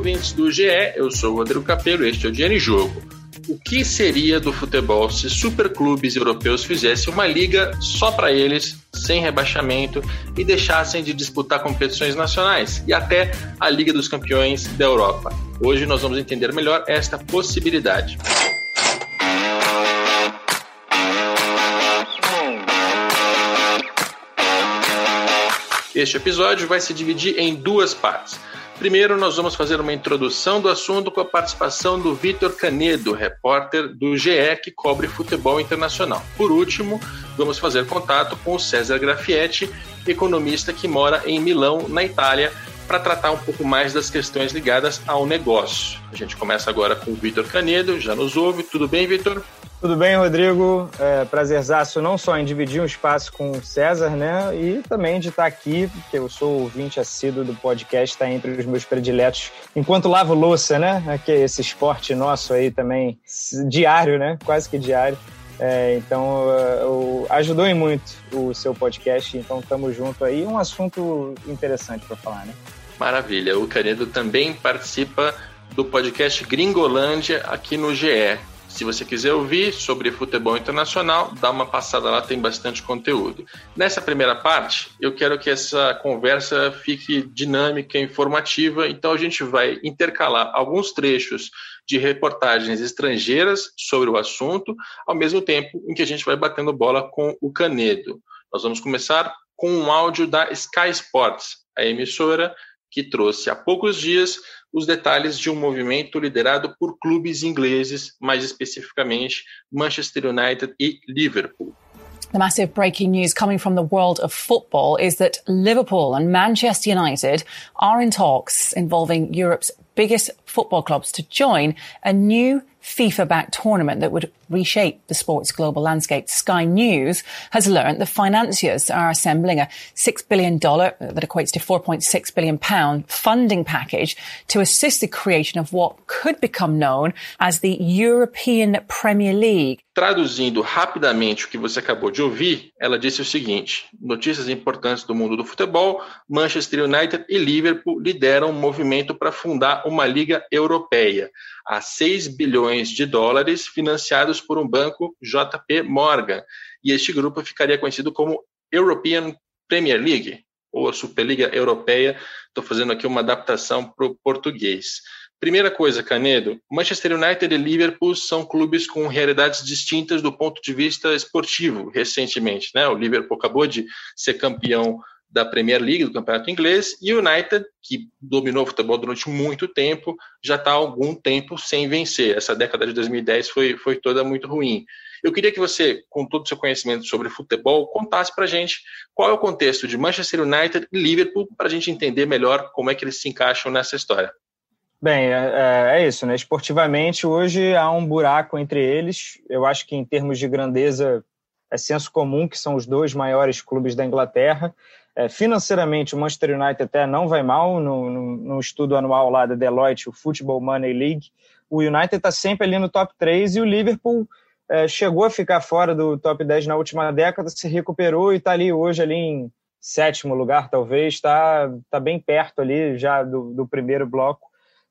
ouvintes do GE, eu sou o Rodrigo Capello este é o Dinheiro em Jogo. O que seria do futebol se superclubes europeus fizessem uma liga só para eles, sem rebaixamento, e deixassem de disputar competições nacionais e até a Liga dos Campeões da Europa? Hoje nós vamos entender melhor esta possibilidade. Este episódio vai se dividir em duas partes. Primeiro, nós vamos fazer uma introdução do assunto com a participação do Vitor Canedo, repórter do GE que cobre futebol internacional. Por último, vamos fazer contato com o César Grafietti, economista que mora em Milão, na Itália, para tratar um pouco mais das questões ligadas ao negócio. A gente começa agora com o Vitor Canedo, já nos ouve. Tudo bem, Vitor? Tudo bem, Rodrigo? É, prazerzaço não só em dividir um espaço com o César, né? E também de estar aqui, porque eu sou ouvinte assíduo do podcast, está entre os meus prediletos. Enquanto lavo louça, né? É que esse esporte nosso aí também, diário, né? Quase que diário. É, então, uh, ajudou em muito o seu podcast, então estamos junto aí. Um assunto interessante para falar, né? Maravilha. O Canedo também participa do podcast Gringolândia aqui no GE. Se você quiser ouvir sobre futebol internacional, dá uma passada lá, tem bastante conteúdo. Nessa primeira parte, eu quero que essa conversa fique dinâmica, informativa, então a gente vai intercalar alguns trechos de reportagens estrangeiras sobre o assunto, ao mesmo tempo em que a gente vai batendo bola com o Canedo. Nós vamos começar com um áudio da Sky Sports, a emissora que trouxe há poucos dias os detalhes de um movimento liderado por clubes ingleses, mais especificamente Manchester United e Liverpool. The massive breaking news coming from the world of football is that Liverpool and Manchester United are in talks involving Europe's biggest football clubs to join a new FIFA backed tournament that would reshape the sport's global landscape. Sky News has learned the financiers are assembling a $6 billion, that equates to 4.6 billion pound funding package to assist the creation of what could become known as the European Premier League. Traduzindo rapidamente o que você acabou de ouvir, ela disse o seguinte: notícias importantes do mundo do futebol, Manchester United e Liverpool lideram um movimento para fundar uma liga europeia a 6 bilhões de dólares financiados por um banco JP Morgan. E este grupo ficaria conhecido como European Premier League, ou a Superliga Europeia. Estou fazendo aqui uma adaptação para o português. Primeira coisa, Canedo, Manchester United e Liverpool são clubes com realidades distintas do ponto de vista esportivo, recentemente. Né? O Liverpool acabou de ser campeão da Premier League, do Campeonato Inglês, e o United, que dominou o futebol durante muito tempo, já está há algum tempo sem vencer. Essa década de 2010 foi, foi toda muito ruim. Eu queria que você, com todo o seu conhecimento sobre futebol, contasse para a gente qual é o contexto de Manchester United e Liverpool, para a gente entender melhor como é que eles se encaixam nessa história. Bem, é, é, é isso, né? Esportivamente, hoje há um buraco entre eles. Eu acho que, em termos de grandeza, é senso comum que são os dois maiores clubes da Inglaterra. É, financeiramente, o Manchester United até não vai mal no, no, no, estudo anual lá da Deloitte, o Football Money League. O United está sempre ali no top 3 e o Liverpool é, chegou a ficar fora do top 10 na última década, se recuperou e está ali hoje ali em sétimo lugar, talvez, está tá bem perto ali já do, do primeiro bloco.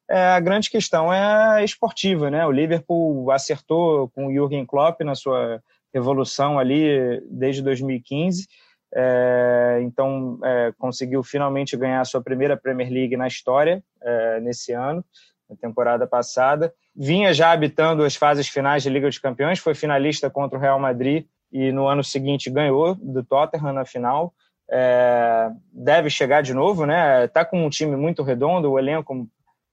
É, a grande questão é esportiva, né? O Liverpool acertou com o Jürgen Klopp na sua revolução ali desde 2015 é, então, é, conseguiu finalmente ganhar sua primeira Premier League na história é, nesse ano, na temporada passada. Vinha já habitando as fases finais de Liga dos Campeões, foi finalista contra o Real Madrid e no ano seguinte ganhou do Tottenham na final. Deve chegar de novo, né? Tá com um time muito redondo, o elenco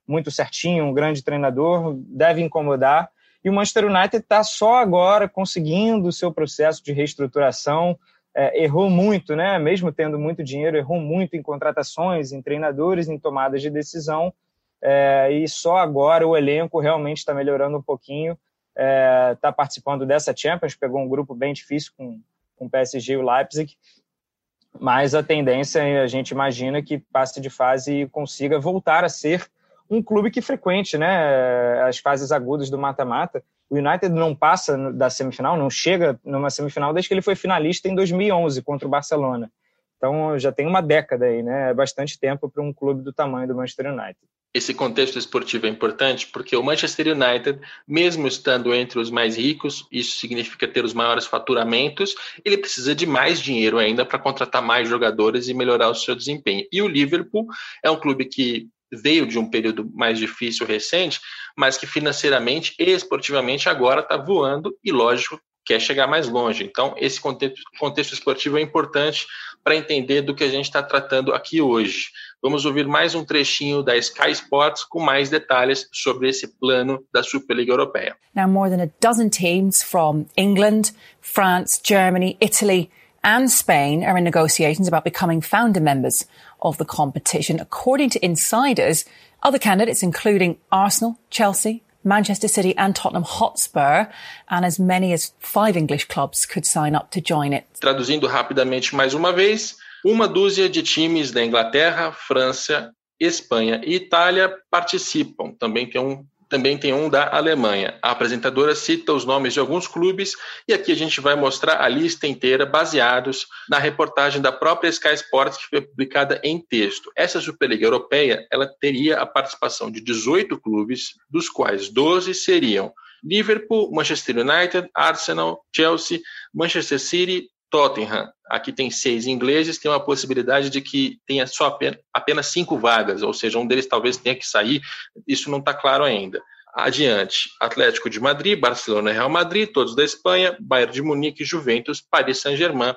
muito certinho, um grande treinador, deve incomodar. E o Manchester United está só agora conseguindo o seu processo de reestruturação, é, errou muito, né? Mesmo tendo muito dinheiro, errou muito em contratações, em treinadores, em tomadas de decisão. É, e só agora o elenco realmente está melhorando um pouquinho. Está é, participando dessa Champions, pegou um grupo bem difícil com, com o PSG e o Leipzig. Mas a tendência, a gente imagina que passe de fase e consiga voltar a ser um clube que frequente né, as fases agudas do mata-mata. O United não passa da semifinal, não chega numa semifinal desde que ele foi finalista em 2011 contra o Barcelona. Então já tem uma década aí, né? É bastante tempo para um clube do tamanho do Manchester United. esse contexto esportivo é importante porque o Manchester United, mesmo estando entre os mais ricos, isso significa ter os maiores faturamentos, ele precisa de mais dinheiro ainda para contratar mais jogadores e melhorar o seu desempenho. E o Liverpool é um clube que veio de um período mais difícil recente, mas que financeiramente e esportivamente agora está voando e, lógico, quer chegar mais longe. Então, esse contexto, contexto esportivo é importante para entender do que a gente está tratando aqui hoje. Vamos ouvir mais um trechinho da Sky Sports com mais detalhes sobre esse plano da Superliga Europeia. Now, more than a dozen teams from England, France, Germany, Italy, and Spain are in negotiations about becoming founder members of the competition. According to insiders, other candidates, including Arsenal, Chelsea, Manchester City and Tottenham Hotspur, and as many as five English clubs could sign up to join it. Traduzindo rapidamente mais uma vez, uma dúzia de times da Inglaterra, França, Espanha e Itália participam. Também tem um também tem um da Alemanha. A apresentadora cita os nomes de alguns clubes e aqui a gente vai mostrar a lista inteira baseados na reportagem da própria Sky Sports que foi publicada em texto. Essa Superliga Europeia, ela teria a participação de 18 clubes, dos quais 12 seriam Liverpool, Manchester United, Arsenal, Chelsea, Manchester City, Tottenham. Aqui tem seis ingleses, tem uma possibilidade de que tenha só apenas, cinco vagas, ou seja, um deles talvez tenha que sair, isso não está claro ainda. Adiante, Atlético de Madrid, Barcelona e Real Madrid, todos da Espanha, Bayern de Munique, Juventus, Paris Saint-Germain,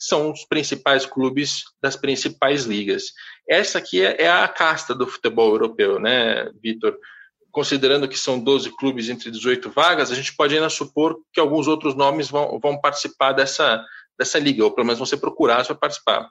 são os principais clubes das principais ligas. Essa aqui é, é a casta do futebol europeu, né, Vitor? Considerando que são 12 clubes entre 18 vagas, a gente pode ainda supor que alguns outros nomes vão, vão participar dessa, dessa liga, ou pelo menos você procurar para participar.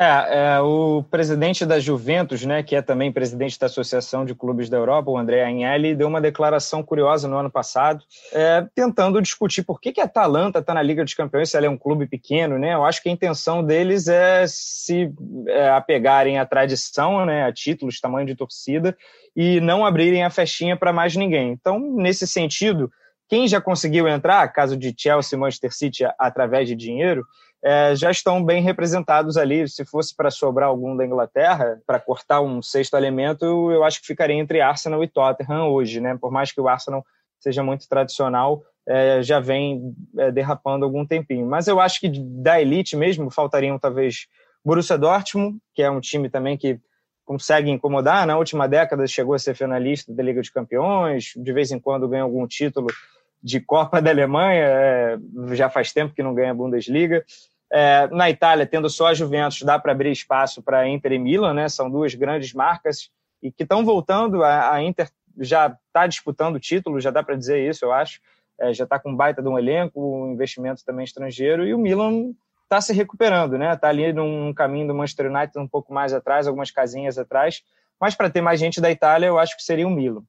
É, é, o presidente da Juventus, né, que é também presidente da Associação de Clubes da Europa, o André Agnelli, deu uma declaração curiosa no ano passado, é, tentando discutir por que, que a Atalanta está na Liga dos Campeões se ela é um clube pequeno. Né? Eu acho que a intenção deles é se é, apegarem à tradição, né, a títulos, tamanho de torcida, e não abrirem a festinha para mais ninguém. Então, nesse sentido, quem já conseguiu entrar, caso de Chelsea e Manchester City, através de dinheiro, é, já estão bem representados ali. Se fosse para sobrar algum da Inglaterra, para cortar um sexto elemento, eu acho que ficaria entre Arsenal e Tottenham hoje, né? Por mais que o Arsenal seja muito tradicional, é, já vem é, derrapando algum tempinho. Mas eu acho que da elite mesmo faltariam talvez Borussia Dortmund, que é um time também que consegue incomodar. Na última década chegou a ser finalista da Liga dos Campeões, de vez em quando ganha algum título de Copa da Alemanha, é, já faz tempo que não ganha a Bundesliga. É, na Itália, tendo só a Juventus, dá para abrir espaço para Inter e Milan, né? São duas grandes marcas e que estão voltando. A, a, Inter já está disputando o título, já dá para dizer isso, eu acho. É, já está com baita de um elenco, um investimento também estrangeiro, e o Milan está se recuperando, né? Está ali num caminho do Manchester United um pouco mais atrás, algumas casinhas atrás. Mas para ter mais gente da Itália, eu acho que seria o Milan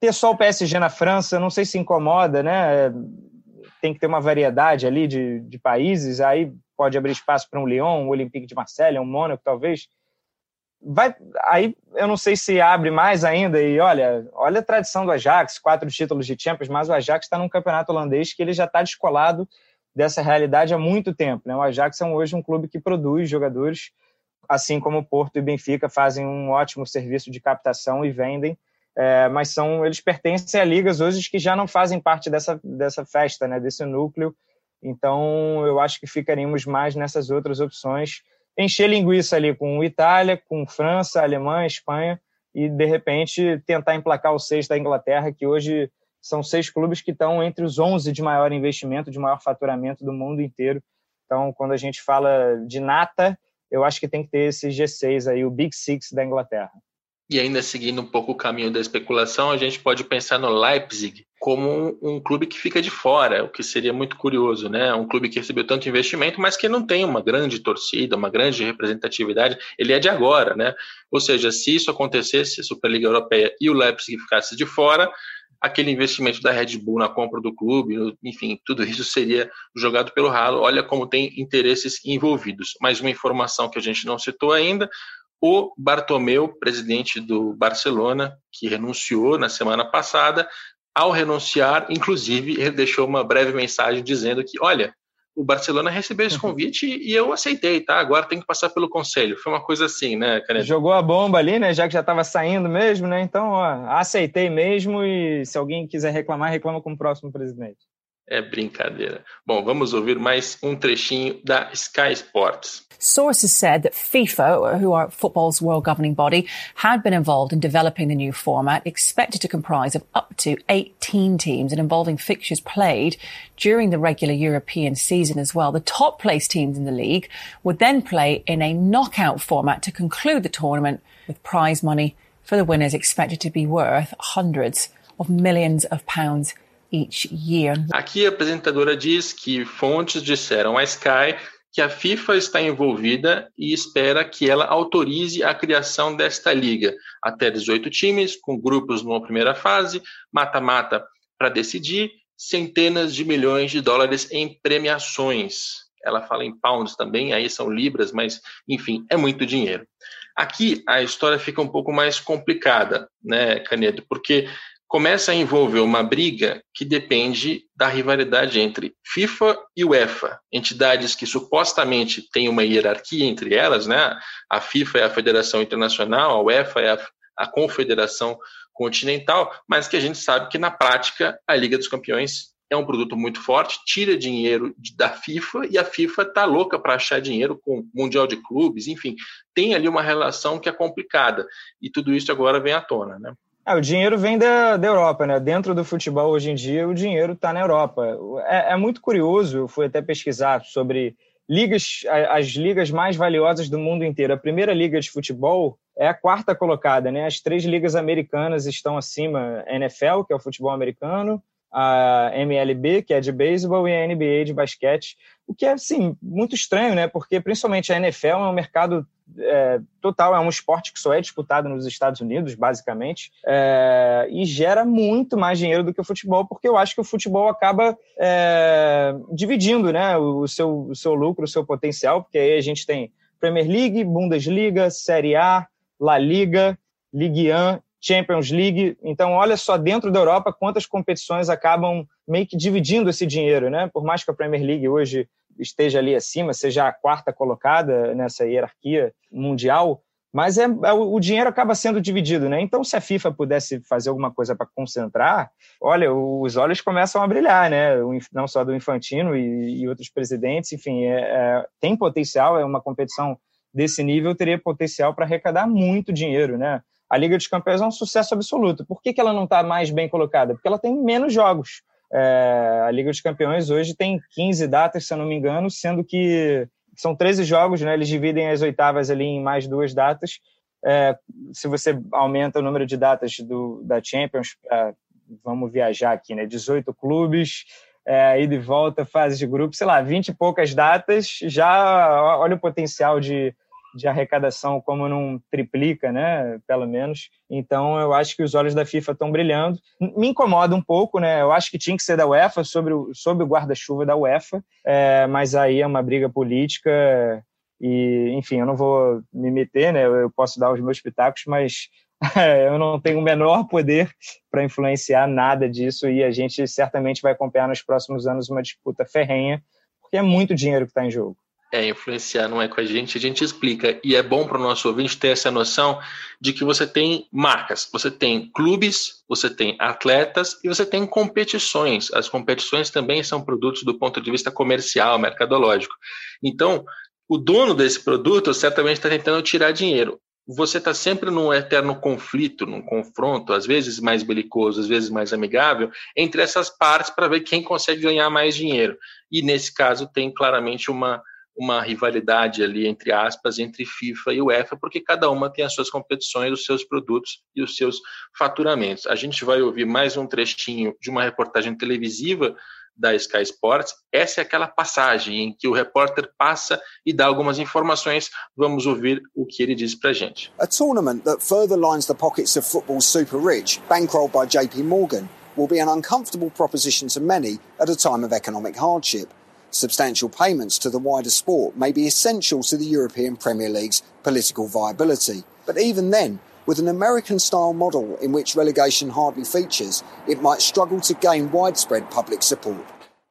ter só o PSG na França, não sei se incomoda, né? Tem que ter uma variedade ali de, de países, aí pode abrir espaço para um Lyon, um Olympique de Marselha, um Mônaco, talvez. Vai, aí eu não sei se abre mais ainda e olha, olha a tradição do Ajax, quatro títulos de Champions, mas o Ajax está num campeonato holandês que ele já está descolado dessa realidade há muito tempo, né? O Ajax é hoje um clube que produz jogadores, assim como o Porto e Benfica fazem um ótimo serviço de captação e vendem é, mas são eles pertencem a ligas hoje que já não fazem parte dessa, dessa festa, né, desse núcleo. Então, eu acho que ficaríamos mais nessas outras opções. Encher linguiça ali com Itália, com França, Alemanha, Espanha e, de repente, tentar emplacar o seis da Inglaterra, que hoje são seis clubes que estão entre os 11 de maior investimento, de maior faturamento do mundo inteiro. Então, quando a gente fala de nata, eu acho que tem que ter esse G6 aí, o Big Six da Inglaterra. E ainda seguindo um pouco o caminho da especulação, a gente pode pensar no Leipzig como um, um, clube que fica de fora, o que seria muito curioso, né? Um clube que recebeu tanto investimento, mas que não tem uma grande torcida, uma grande representatividade. Ele é de agora, né? Ou seja, se isso acontecesse, a Superliga Europeia e o Leipzig ficasse de fora, aquele investimento da Red Bull na compra do clube, enfim, tudo isso seria jogado pelo ralo. Olha como tem interesses envolvidos. Mais uma informação que a gente não citou ainda: o Bartomeu, presidente do Barcelona, que renunciou na semana passada, ao renunciar, inclusive, ele deixou uma breve mensagem dizendo que, olha, o Barcelona recebeu esse uhum. convite e eu aceitei, tá? Agora tem que passar pelo conselho. Foi uma coisa assim, né, Caneta? Jogou a bomba ali, né? Já que já estava saindo mesmo, né? Então, ó, aceitei mesmo e se alguém quiser reclamar, reclama com o próximo presidente. É brincadeira. Bom, vamos ouvir mais um trechinho da Sky Sports. Sources said that FIFA, who are football's world governing body, had been involved in developing the new format, expected to comprise of up to 18 teams and involving fixtures played during the regular European season as well. The top placed teams in the league would then play in a knockout format to conclude the tournament with prize money for the winners expected to be worth hundreds of millions of pounds each year. Aqui a apresentadora diz que fontes disseram a Sky que a FIFA está envolvida e espera que ela autorize a criação desta liga. Até 18 times, com grupos numa primeira fase, mata-mata para decidir, centenas de milhões de dólares em premiações. Ela fala em pounds também, aí são libras, mas enfim, é muito dinheiro. Aqui a história fica um pouco mais complicada, né, Canedo? Porque começa a envolver uma briga que depende da rivalidade entre FIFA e UEFA, entidades que supostamente têm uma hierarquia entre elas, né? A FIFA é a Federação Internacional, a UEFA é a, a Confederação Continental, mas que a gente sabe que na prática a Liga dos Campeões é um produto muito forte, tira dinheiro da FIFA e a FIFA tá louca para achar dinheiro com o Mundial de Clubes, enfim, tem ali uma relação que é complicada e tudo isso agora vem à tona, né? É, o dinheiro vem da, da Europa, né? Dentro do futebol hoje em dia, o dinheiro está na Europa. É, é, muito curioso, eu fui até pesquisar sobre ligas, as ligas mais valiosas do mundo inteiro. A primeira liga de futebol é a quarta colocada, né? As três ligas americanas estão acima: NFL, que é o futebol americano, a MLB, que é de beisebol, e a NBA de basquete. O que é, assim, muito estranho, né? Porque principalmente a NFL é um mercado é, total, é um esporte que só é disputado nos Estados Unidos, basicamente, é, e gera muito mais dinheiro do que o futebol, porque eu acho que o futebol acaba é, dividindo né, o, seu, o seu lucro, o seu potencial, porque aí a gente tem Premier League, Bundesliga, Série A, La Liga, Ligue 1 Champions League. Então, olha só dentro da Europa quantas competições acabam meio que dividindo esse dinheiro, né? Por mais que a Premier League hoje esteja ali acima, seja a quarta colocada nessa hierarquia mundial, mas é, é, o dinheiro acaba sendo dividido, né? Então, se a FIFA pudesse fazer alguma coisa para concentrar, olha, os olhos começam a brilhar, né? Não só do Infantino e, e outros presidentes, enfim, é, é, tem potencial, é uma competição desse nível, teria potencial para arrecadar muito dinheiro, né? A Liga dos Campeões é um sucesso absoluto. Por que, que ela não está mais bem colocada? Porque ela tem menos jogos. É, a Liga dos Campeões hoje tem 15 datas, se eu não me engano, sendo que são 13 jogos, né? Eles dividem as oitavas ali em mais duas datas. É, se você aumenta o número de datas do, da Champions, vamos viajar aqui, né? 18 clubes, é, ida e volta, fase de grupo, sei lá, 20 e poucas datas, já olha o potencial de de arrecadação como não triplica, né, pelo menos. Então eu acho que os olhos da FIFA estão brilhando. Me incomoda um pouco, né? Eu acho que tinha que ser da UEFA sobre o, sobre o guarda-chuva da UEFA, é, mas aí é uma briga política e, enfim, eu não vou me meter, né? Eu posso dar os meus pitacos, mas é, eu não tenho o menor poder para influenciar nada disso e a gente certamente vai acompanhar nos próximos anos uma disputa ferrenha, porque é muito dinheiro que está em jogo é influenciar, não é com a gente, a gente explica. E é bom para o nosso ouvinte ter essa noção de que você tem marcas, você tem clubes, você tem atletas e você tem competições. As competições também são produtos do ponto de vista comercial, mercadológico. Então, o dono desse produto certamente está tentando tirar dinheiro. Você está sempre num eterno conflito, num confronto, às vezes mais belicoso, às vezes mais amigável, entre essas partes para ver quem consegue ganhar mais dinheiro. E nesse caso tem claramente uma uma rivalidade ali, entre aspas, entre FIFA e UEFA, porque cada uma tem as suas competições, os seus produtos e os seus faturamentos. A gente vai ouvir mais um trechinho de uma reportagem televisiva da Sky Sports. Essa é aquela passagem em que o repórter passa e dá algumas informações. Vamos ouvir o que ele diz para gente. A tournament that further lines the pockets of football's super rich, bankrolled by JP Morgan, will be an uncomfortable proposition to many at a time of economic hardship. Substantial payments to the wider sport may be essential to the European Premier League's political viability. But even then, with an American style model in which relegation hardly features, it might struggle to gain widespread public support.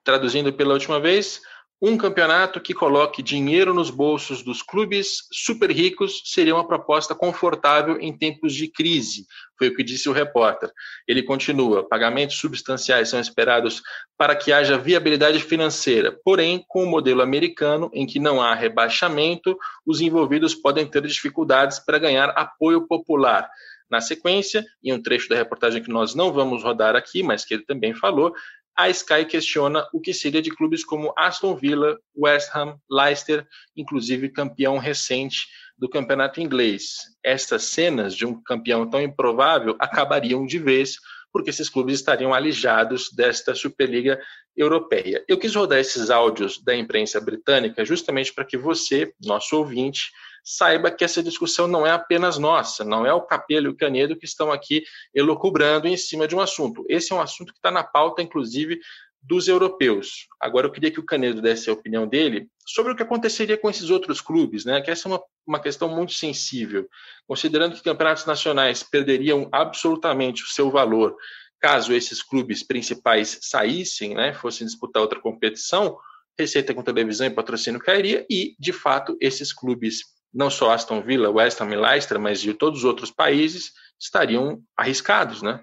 Traduzindo pela última vez, Um campeonato que coloque dinheiro nos bolsos dos clubes super ricos seria uma proposta confortável em tempos de crise, foi o que disse o repórter. Ele continua: pagamentos substanciais são esperados para que haja viabilidade financeira, porém, com o modelo americano, em que não há rebaixamento, os envolvidos podem ter dificuldades para ganhar apoio popular. Na sequência, em um trecho da reportagem que nós não vamos rodar aqui, mas que ele também falou, a Sky questiona o que seria de clubes como Aston Villa, West Ham, Leicester, inclusive campeão recente do campeonato inglês. Estas cenas de um campeão tão improvável acabariam de vez, porque esses clubes estariam alijados desta Superliga Europeia. Eu quis rodar esses áudios da imprensa britânica justamente para que você, nosso ouvinte, saiba que essa discussão não é apenas nossa, não é o Capello e o Canedo que estão aqui elocubrando em cima de um assunto. Esse é um assunto que está na pauta, inclusive, dos europeus. Agora, eu queria que o Canedo desse a opinião dele sobre o que aconteceria com esses outros clubes, né? que essa é uma, uma questão muito sensível. Considerando que campeonatos nacionais perderiam absolutamente o seu valor caso esses clubes principais saíssem, né, fossem disputar outra competição, receita com televisão e patrocínio cairia e, de fato, esses clubes não só Aston Villa, West Ham e Leicester, mas de todos os outros países, estariam arriscados, né?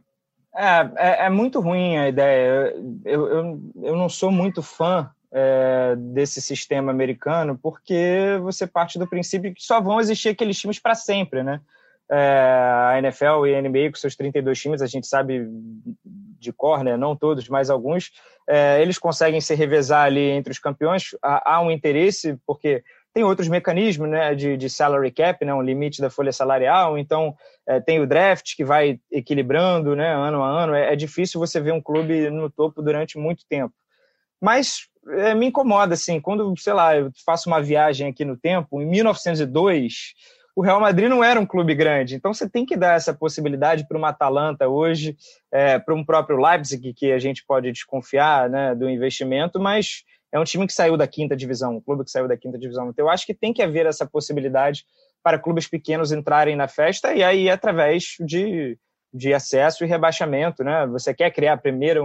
É, é, é muito ruim a ideia. Eu, eu, eu não sou muito fã é, desse sistema americano, porque você parte do princípio que só vão existir aqueles times para sempre, né? É, a NFL e a NBA com seus 32 times, a gente sabe de cor, né? não todos, mas alguns, é, eles conseguem se revezar ali entre os campeões. Há, há um interesse, porque tem outros mecanismos né, de, de salary cap, né, um limite da folha salarial, então é, tem o draft que vai equilibrando né, ano a ano. É, é, difícil você ver um clube no topo durante muito tempo. Mas é, me incomoda, assim, quando, sei lá, eu faço uma viagem aqui no tempo, em 1902, o Real Madrid não era um clube grande, então você tem que dar essa possibilidade para uma Atalanta hoje, é, para um próprio Leipzig, que a gente pode desconfiar né, do investimento, mas é um time que saiu da quinta divisão, um clube que saiu da quinta divisão. Então, eu acho que tem que haver essa possibilidade para clubes pequenos entrarem na festa e aí através de, de acesso e rebaixamento, né? Você quer criar a primeira,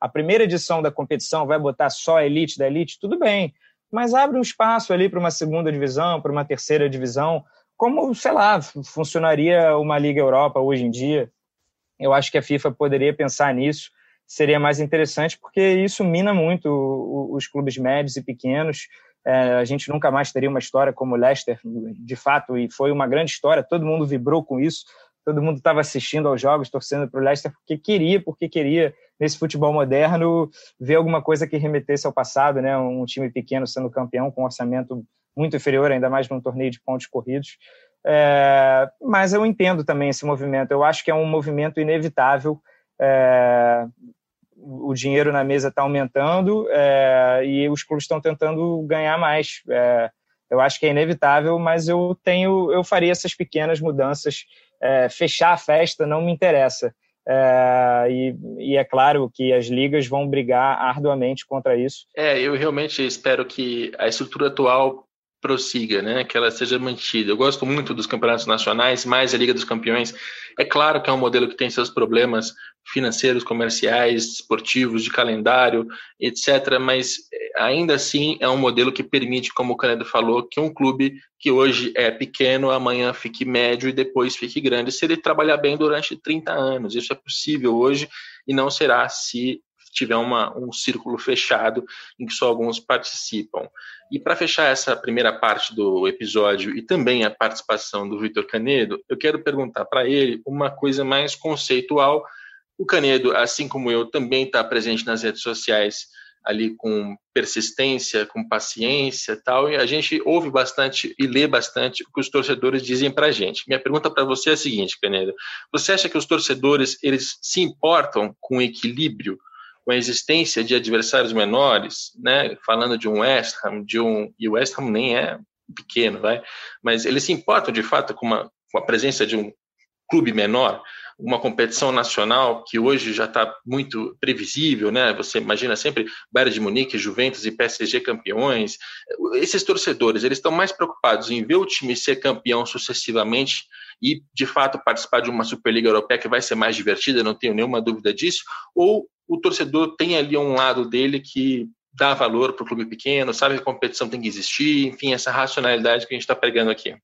a primeira edição da competição, vai botar só a elite da elite, tudo bem, mas abre um espaço ali para uma segunda divisão, para uma terceira divisão, como, sei lá, funcionaria uma Liga Europa hoje em dia. Eu acho que a FIFA poderia pensar nisso seria mais interessante, porque isso mina muito os clubes médios e pequenos. É, a gente nunca mais teria uma história como o Leicester, de fato, e foi uma grande história, todo mundo vibrou com isso, todo mundo estava assistindo aos jogos, torcendo para o Leicester, porque queria, porque queria, nesse futebol moderno, ver alguma coisa que remetesse ao passado, né? um time pequeno sendo campeão, com um orçamento muito inferior, ainda mais num torneio de pontos corridos. É, mas eu entendo também esse movimento, eu acho que é um movimento inevitável, é, o dinheiro na mesa está aumentando é, e os clubes estão tentando ganhar mais. É, eu acho que é inevitável, mas eu tenho, eu faria essas pequenas mudanças. É, fechar a festa não me interessa. É, e, e, é claro que as ligas vão brigar arduamente contra isso. É, eu realmente espero que a estrutura atual prossiga, né? Que ela seja mantida. Eu gosto muito dos campeonatos nacionais, mais a Liga dos Campeões. É claro que é um modelo que tem seus problemas financeiros, comerciais, esportivos, de calendário, etc. Mas eh, ainda assim é um modelo que permite, como o Canedo falou, que um clube que hoje é pequeno, amanhã fique médio e depois fique grande, se ele trabalhar bem durante 30 anos. Isso é possível hoje e não será se tiver uma, um círculo fechado em que só alguns participam. E para fechar essa primeira parte do episódio e também a participação do Vitor Canedo, eu quero perguntar para ele uma coisa mais conceitual. O Canedo, assim como eu, também está presente nas redes sociais ali com persistência, com paciência tal, e a gente ouve bastante e lê bastante o que os torcedores dizem para a gente. Minha pergunta para você é a seguinte, Canedo, você acha que os torcedores eles se importam com o equilíbrio com a existência de adversários menores, né, falando de um West Ham, de um e o West Ham nem é pequeno, vai, mas eles se importam de fato com, uma, com a presença de um clube menor, uma competição nacional que hoje já está muito previsível, né? Você imagina sempre Bayern de Munique, Juventus e PSG campeões. Esses torcedores, eles estão mais preocupados em ver o time ser campeão sucessivamente e, de fato, participar de uma Superliga Europeia que vai ser mais divertida, não tenho nenhuma dúvida disso, ou o torcedor tem ali um lado dele que dá valor para o clube pequeno, sabe que a competição tem que existir, enfim, essa racionalidade que a gente está pregando aqui.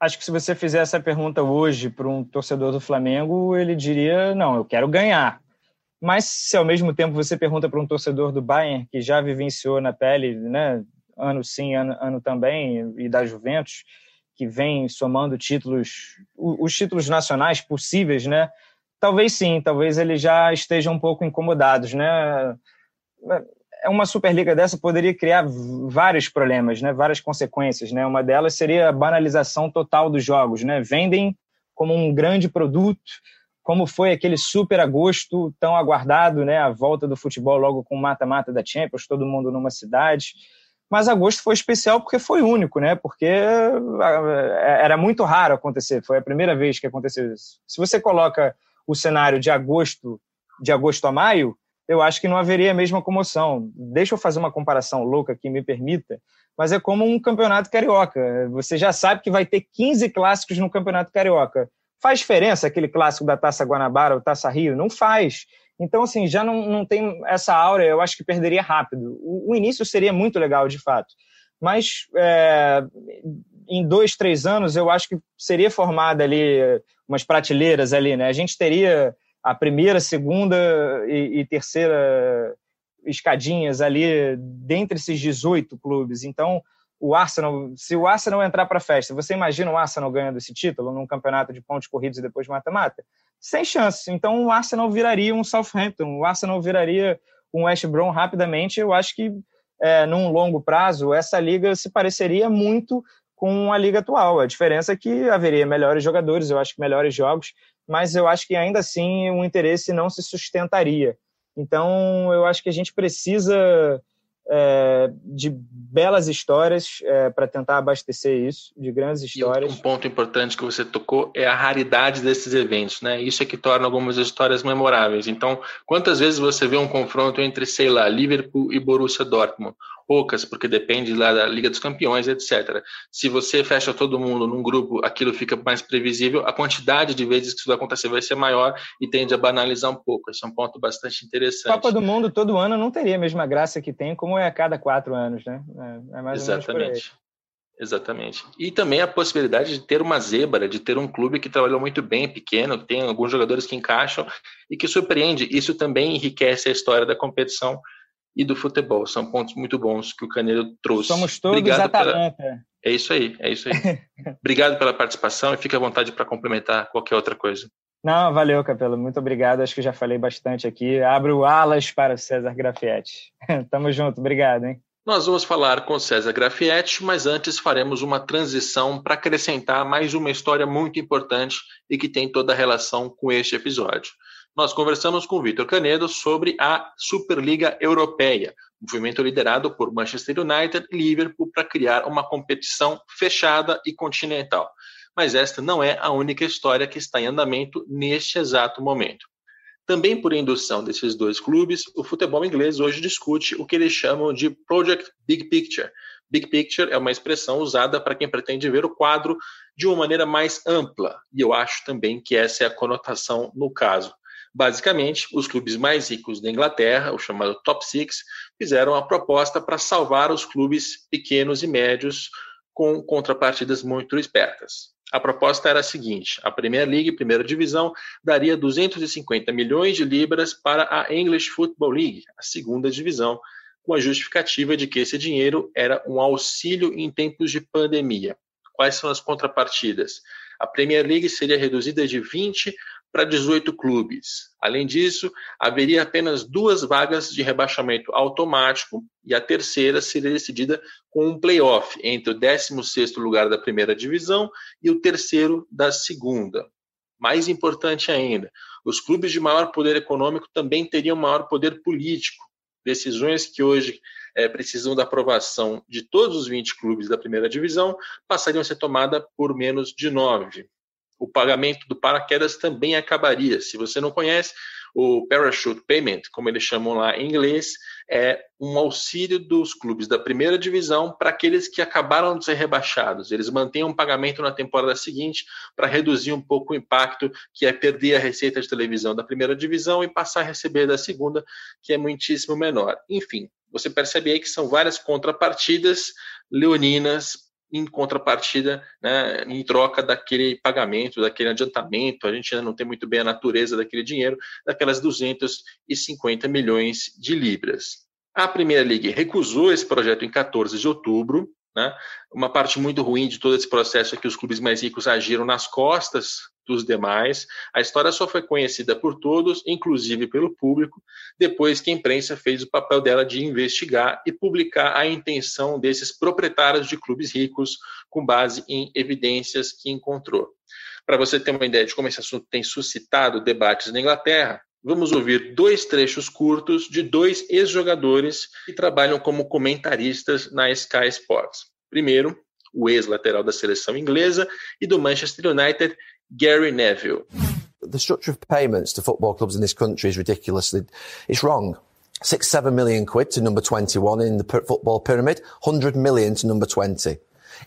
Acho que se você fizer essa pergunta hoje para um torcedor do Flamengo, ele diria: não, eu quero ganhar. Mas se ao mesmo tempo você pergunta para um torcedor do Bayern, que já vivenciou na pele, né, ano sim, ano, ano também, e da Juventus, que vem somando títulos, os títulos nacionais possíveis, né? Talvez sim, talvez eles já estejam um pouco incomodados, né? É uma Superliga dessa poderia criar vários problemas, né? Várias consequências, né? Uma delas seria a banalização total dos jogos, né? Vendem como um grande produto, como foi aquele super agosto tão aguardado, né? A volta do futebol logo com mata-mata da Champions, todo mundo numa cidade mas agosto foi especial porque foi único, né? Porque é, era muito raro acontecer, foi a primeira vez que aconteceu isso. Se você coloca o cenário de agosto, de agosto a maio, eu acho que não haveria a mesma comoção. Deixa eu fazer uma comparação louca que me permita, mas é como um campeonato carioca. Você já sabe que vai ter 15 clássicos no campeonato carioca. Faz diferença aquele clássico da Taça Guanabara ou Taça Rio? Não faz. Então, assim, já não, não tem essa aura, eu acho que perderia rápido. O, o início seria muito legal, de fato. Mas é, em dois, três anos, eu acho que seria formada ali umas prateleiras ali, né? A gente teria a primeira, segunda e, e terceira escadinhas ali dentre esses 18 clubes. Então, o Arsenal, se o Arsenal entrar para a festa, você imagina o Arsenal ganhando esse título num campeonato de pontos corridos e depois mata-mata? sem chance. Então o Arsenal viraria um Southampton, o Arsenal viraria um West Brom rapidamente. Eu acho que é, num longo prazo essa liga se pareceria muito com a liga atual. A diferença é que haveria melhores jogadores, eu acho que melhores jogos, mas eu acho que ainda assim o interesse não se sustentaria. Então eu acho que a gente precisa é, de belas histórias é, para tentar abastecer isso, de grandes histórias. E um ponto importante que você tocou é a raridade desses eventos, né? Isso é que torna algumas histórias memoráveis. Então, quantas vezes você vê um confronto entre, sei lá, Liverpool e Borussia Dortmund? Poucas, porque depende lá da Liga dos Campeões, etc. Se você fecha todo mundo num grupo, aquilo fica mais previsível, a quantidade de vezes que isso vai acontecer vai ser maior e tende a banalizar um pouco. Esse é um ponto bastante interessante. Copa do Mundo todo ano não teria a mesma graça que tem, como é a cada quatro anos, né? É, é Exatamente. Exatamente. E também a possibilidade de ter uma zebra, de ter um clube que trabalhou muito bem, pequeno, tem alguns jogadores que encaixam e que surpreende. Isso também enriquece a história da competição e do futebol. São pontos muito bons que o Caneiro trouxe. Somos todos Obrigado Atalanta. Pela... É isso aí, é isso aí. obrigado pela participação e fique à vontade para complementar qualquer outra coisa. Não, valeu, Capelo. Muito obrigado. Acho que já falei bastante aqui. Abro alas para o César Grafietti. Tamo junto. Obrigado, hein? Nós vamos falar com César Grafietti, mas antes faremos uma transição para acrescentar mais uma história muito importante e que tem toda a relação com este episódio nós conversamos com Vitor Canedo sobre a Superliga Europeia, movimento liderado por Manchester United e Liverpool para criar uma competição fechada e continental. Mas esta não é a única história que está em andamento neste exato momento. Também por indução desses dois clubes, o futebol inglês hoje discute o que eles chamam de Project Big Picture. Big Picture é uma expressão usada para quem pretende ver o quadro de uma maneira mais ampla, e eu acho também que essa é a conotação no caso. Basicamente, os clubes mais ricos da Inglaterra, o chamado Top Six, fizeram a proposta para salvar os clubes pequenos e médios com contrapartidas muito espertas. A proposta era a seguinte: a Premier League, primeira divisão, daria 250 milhões de libras para a English Football League, a segunda divisão, com a justificativa de que esse dinheiro era um auxílio em tempos de pandemia. Quais são as contrapartidas? A Premier League seria reduzida de 20 para 18 clubes. Além disso, haveria apenas duas vagas de rebaixamento automático e a terceira seria decidida com um playoff entre o 16º lugar da primeira divisão e o terceiro da segunda. Mais importante ainda, os clubes de maior poder econômico também teriam maior poder político. Decisões que hoje é, precisam da aprovação de todos os 20 clubes da primeira divisão passariam a ser tomadas por menos de nove o pagamento do paraquedas também acabaria. Se você não conhece, o Parachute Payment, como eles chamam lá em inglês, é um auxílio dos clubes da primeira divisão para aqueles que acabaram de ser rebaixados. Eles mantêm um pagamento na temporada seguinte para reduzir um pouco o impacto que é perder a receita de televisão da primeira divisão e passar a receber da segunda, que é muitíssimo menor. Enfim, Você percebe aí que são várias contrapartidas leoninas em contrapartida, né, em troca daquele pagamento, daquele adiantamento. A gente ainda não tem muito bem a natureza daquele dinheiro, daquelas 250 milhões de libras. A Primeira Liga recusou esse projeto em 14 de outubro, né? Uma parte muito ruim de todo esse processo é que os clubes mais ricos agiram nas costas dos demais. A história só foi conhecida por todos, inclusive pelo público, depois que a imprensa fez o papel dela de investigar e publicar a intenção desses proprietários de clubes ricos com base em evidências que encontrou. Para você ter uma ideia de como esse assunto tem suscitado debates na Inglaterra, vamos ouvir dois trechos curtos de dois ex-jogadores que trabalham como comentaristas na Sky Sports. Primeiro, o ex-lateral da seleção inglesa e do Manchester United, Gary Neville. The structure of payments to football clubs in this country is ridiculous. It's wrong. Six, seven million quid to number 21 in the football pyramid, 100 million to number 20.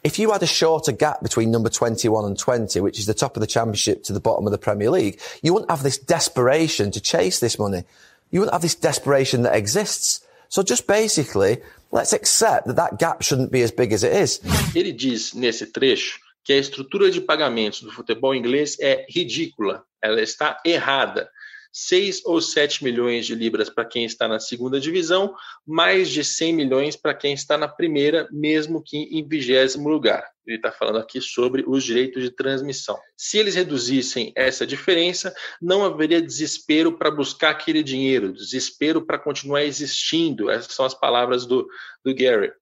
If you had a shorter gap between number 21 and 20, which is the top of the championship to the bottom of the Premier League, you wouldn't have this desperation to chase this money. You wouldn't have this desperation that exists. So just basically, let's accept that that gap shouldn't be as big as it is. Ele diz nesse trecho que a estrutura de pagamentos do futebol inglês é ridícula, ela está errada. 6 ou 7 milhões de libras para quem está na segunda divisão, mais de 100 milhões para quem está na primeira, mesmo que em vigésimo lugar. Ele está falando aqui sobre os direitos de transmissão. Se eles reduzissem essa diferença, não haveria desespero para buscar aquele dinheiro, desespero para continuar existindo. Essas são as palavras do, do Gary.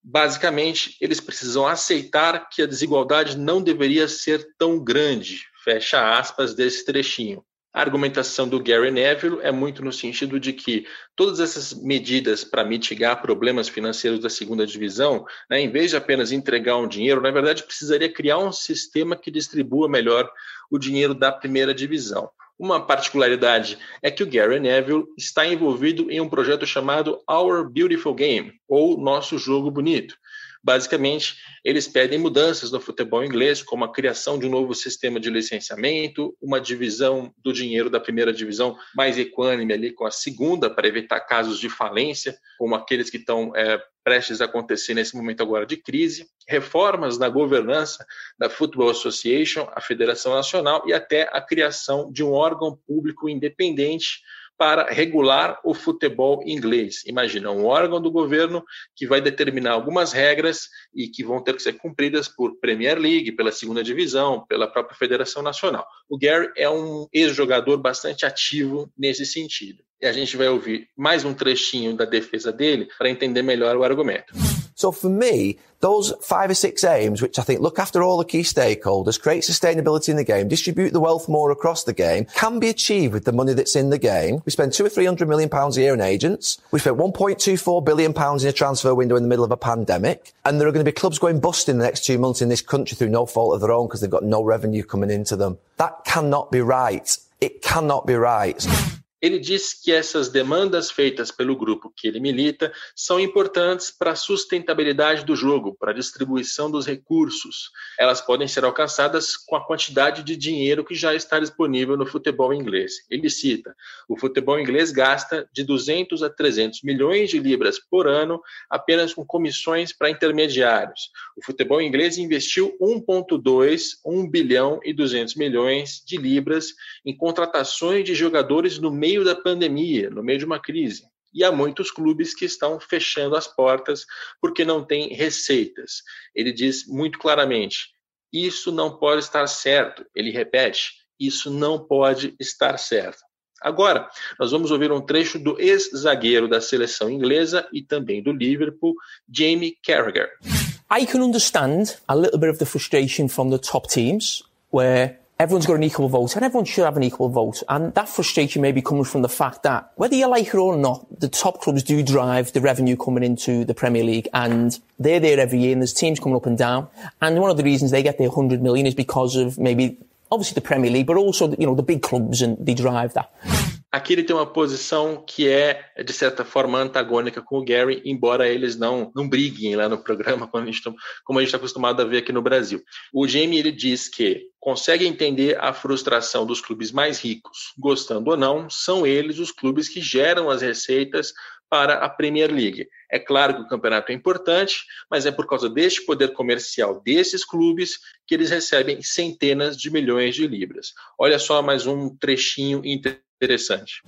Basicamente, eles precisam aceitar que a desigualdade não deveria ser tão grande. Fecha aspas desse trechinho. A argumentação do Gary Neville é muito no sentido de que todas essas medidas para mitigar problemas financeiros da segunda divisão, né, em vez de apenas entregar um dinheiro, na verdade precisaria criar um sistema que distribua melhor o dinheiro da primeira divisão. Uma particularidade é que o Gary Neville está envolvido em um projeto chamado Our Beautiful Game, ou Nosso Jogo Bonito. Basicamente, eles pedem mudanças no futebol inglês, como a criação de um novo sistema de licenciamento, uma divisão do dinheiro da primeira divisão mais equânime ali com a segunda, para evitar casos de falência, como aqueles que estão é, prestes a acontecer nesse momento agora de crise, reformas na governança da Football Association, a Federação Nacional, e até a criação de um órgão público independente para regular o futebol inglês. Imagina, um órgão do governo que vai determinar algumas regras e que vão ter que ser cumpridas por Premier League, pela segunda divisão, pela própria Federação Nacional. O Gary é um ex-jogador bastante ativo nesse sentido. E a gente vai ouvir mais um trechinho da defesa dele para entender melhor o argumento. So for me, those five or six aims, which I think look after all the key stakeholders, create sustainability in the game, distribute the wealth more across the game, can be achieved with the money that's in the game. We spend two or three hundred million pounds a year in agents. We spent 1.24 billion pounds in a transfer window in the middle of a pandemic. And there are going to be clubs going bust in the next two months in this country through no fault of their own because they've got no revenue coming into them. That cannot be right. It cannot be right. Ele diz que essas demandas feitas pelo grupo que ele milita são importantes para a sustentabilidade do jogo, para a distribuição dos recursos. Elas podem ser alcançadas com a quantidade de dinheiro que já está disponível no futebol inglês. Ele cita: o futebol inglês gasta de 200 a 300 milhões de libras por ano apenas com comissões para intermediários. O futebol inglês investiu 1,2, 1 bilhão e 200 milhões de libras em contratações de jogadores no meio meio da pandemia, no meio de uma crise. E há muitos clubes que estão fechando as portas porque não têm receitas. Ele diz muito claramente: isso não pode estar certo. Ele repete: isso não pode estar certo. Agora, nós vamos ouvir um trecho do ex-zagueiro da seleção inglesa e também do Liverpool, Jamie Carragher. I can understand a little bit of the frustration from the top teams where everyone's got an equal vote and everyone should have an equal vote. And that frustration may be coming from the fact that whether you like it or not, the top clubs do drive the revenue coming into the Premier League and they're there every year and there's teams coming up and down. And one of the reasons they get their 100 million is because of maybe obviously the Premier League, but also, you know, the big clubs and they drive that. Aqui ele tem uma posição que é, de certa forma, antagônica com o Gary, embora eles não, não briguem lá no programa, como a gente está acostumado a ver aqui no Brasil. O Jamie ele diz que consegue entender a frustração dos clubes mais ricos. Gostando ou não, são eles os clubes que geram as receitas para a Premier League. É claro que o campeonato é importante, mas é por causa deste poder comercial desses clubes que eles recebem centenas de milhões de libras. Olha só mais um trechinho interessante.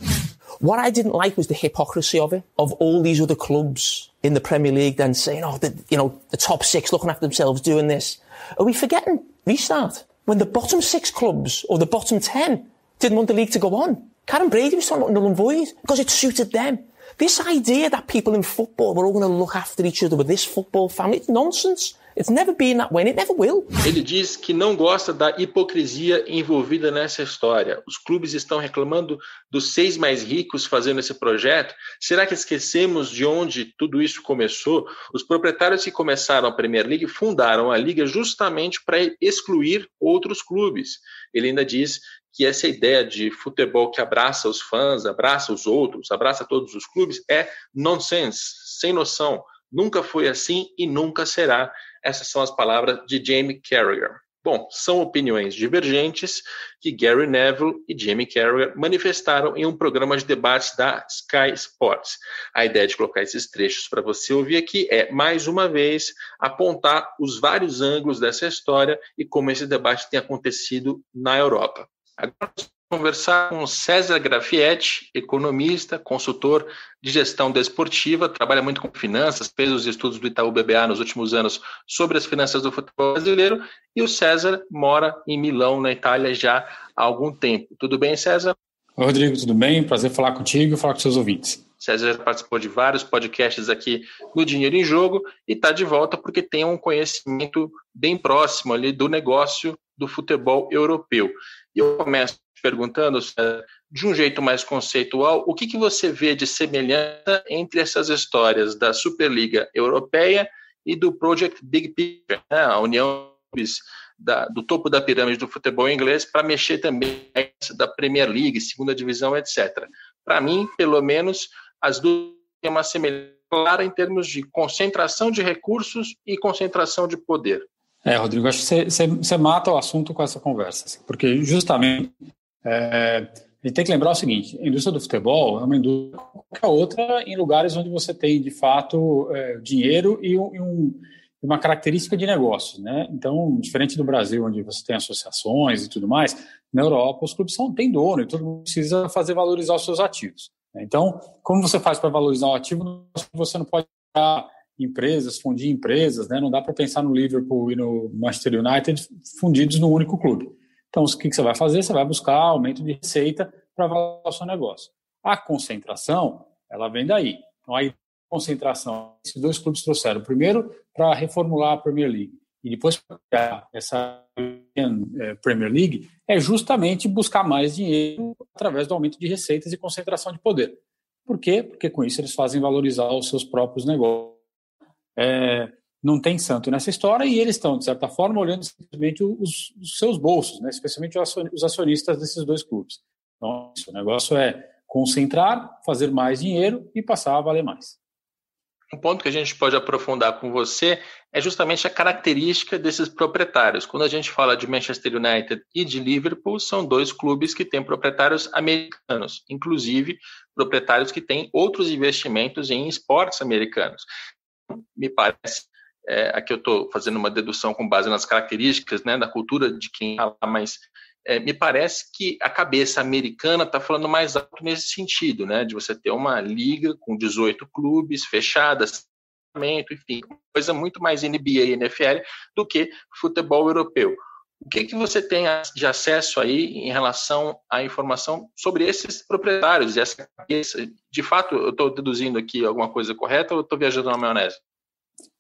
What I didn't like was the hypocrisy of it, of all these other clubs in the Premier League then saying, oh, the, you know, the top six looking after themselves doing this. Are we forgetting restart? When the bottom six clubs or the bottom ten didn't want the league to go on. Karen Brady was talking about null and void because it suited them. This idea that people in football were all going to look after each other with this football family, it's nonsense. It's never been that way and it never will. Ele diz que não gosta da hipocrisia envolvida nessa história. Os clubes estão reclamando dos seis mais ricos fazendo esse projeto. Será que esquecemos de onde tudo isso começou? Os proprietários que começaram a Premier League fundaram a liga justamente para excluir outros clubes. Ele ainda diz que essa ideia de futebol que abraça os fãs, abraça os outros, abraça todos os clubes é nonsense, sem noção. Nunca foi assim e nunca será. Essas são as palavras de Jamie Carragher. Bom, são opiniões divergentes que Gary Neville e Jamie Carragher manifestaram em um programa de debates da Sky Sports. A ideia de colocar esses trechos para você ouvir aqui é, mais uma vez, apontar os vários ângulos dessa história e como esse debate tem acontecido na Europa. Agora, conversar com César Grafietti, economista, consultor de gestão desportiva, trabalha muito com finanças, fez os estudos do Itaú BBA nos últimos anos sobre as finanças do futebol brasileiro, e o César mora em Milão, na Itália, já há algum tempo. Tudo bem, César? Oi, Rodrigo, tudo bem? Prazer falar contigo e falar com seus ouvintes. César participou de vários podcasts aqui no Dinheiro em Jogo e está de volta porque tem um conhecimento bem próximo ali do negócio do futebol europeu. E eu começo perguntando, de um jeito mais conceitual, o que, que você vê de semelhança entre essas histórias da Superliga Europeia e do Project Big Picture, né? a união da, do topo da pirâmide do futebol inglês para mexer também da Premier League, segunda divisão, etc. Para mim, pelo menos, as duas têm uma semelhança clara em termos de concentração de recursos e concentração de poder. É, Rodrigo, acho que você, mata o assunto com essa conversa, assim, porque justamente é, a gente tem que lembrar o seguinte: a indústria do futebol é uma indústria qualquer outra em lugares onde você tem, de fato, é, dinheiro e, e um, uma característica de negócio. Né? Então, diferente do Brasil, onde você tem associações e tudo mais, na Europa os clubes são, têm dono e todo mundo precisa fazer valorizar os seus ativos. Então, como você faz para valorizar o ativo? Você não pode empresas, fundir empresas, né? não dá para pensar no Liverpool e no Manchester United fundidos num único clube. Então, o que, você vai fazer? Você vai buscar aumento de receita para avaliar o seu negócio. A concentração, ela vem daí. Então, aí, concentração, esses dois clubes trouxeram. Primeiro, para reformular a Premier League e depois para essa é, Premier League, é justamente buscar mais dinheiro através do aumento de receitas e concentração de poder. Por quê? Porque com isso eles fazem valorizar os seus próprios negócios. É, não tem santo nessa história e eles estão, de certa forma, olhando simplesmente os, os seus bolsos, né? especialmente os acionistas desses dois clubes. Então, o negócio é concentrar, fazer mais dinheiro e passar a valer mais. Um ponto que a gente pode aprofundar com você é justamente a característica desses proprietários. Quando a gente fala de Manchester United e de Liverpool, são dois clubes que têm proprietários americanos, inclusive proprietários que têm outros investimentos em esportes americanos. Me parece é, aqui eu estou fazendo uma dedução com base nas características né, da cultura de quem está lá, mas é, me parece que a cabeça americana está falando mais alto nesse sentido, né, de você ter uma liga com 18 clubes fechadas, enfim, coisa muito mais NBA e NFL do que futebol europeu. O que, que você tem de acesso aí em relação à informação sobre esses proprietários essa cabeça? De fato, eu estou deduzindo aqui alguma coisa correta ou estou viajando na maionese?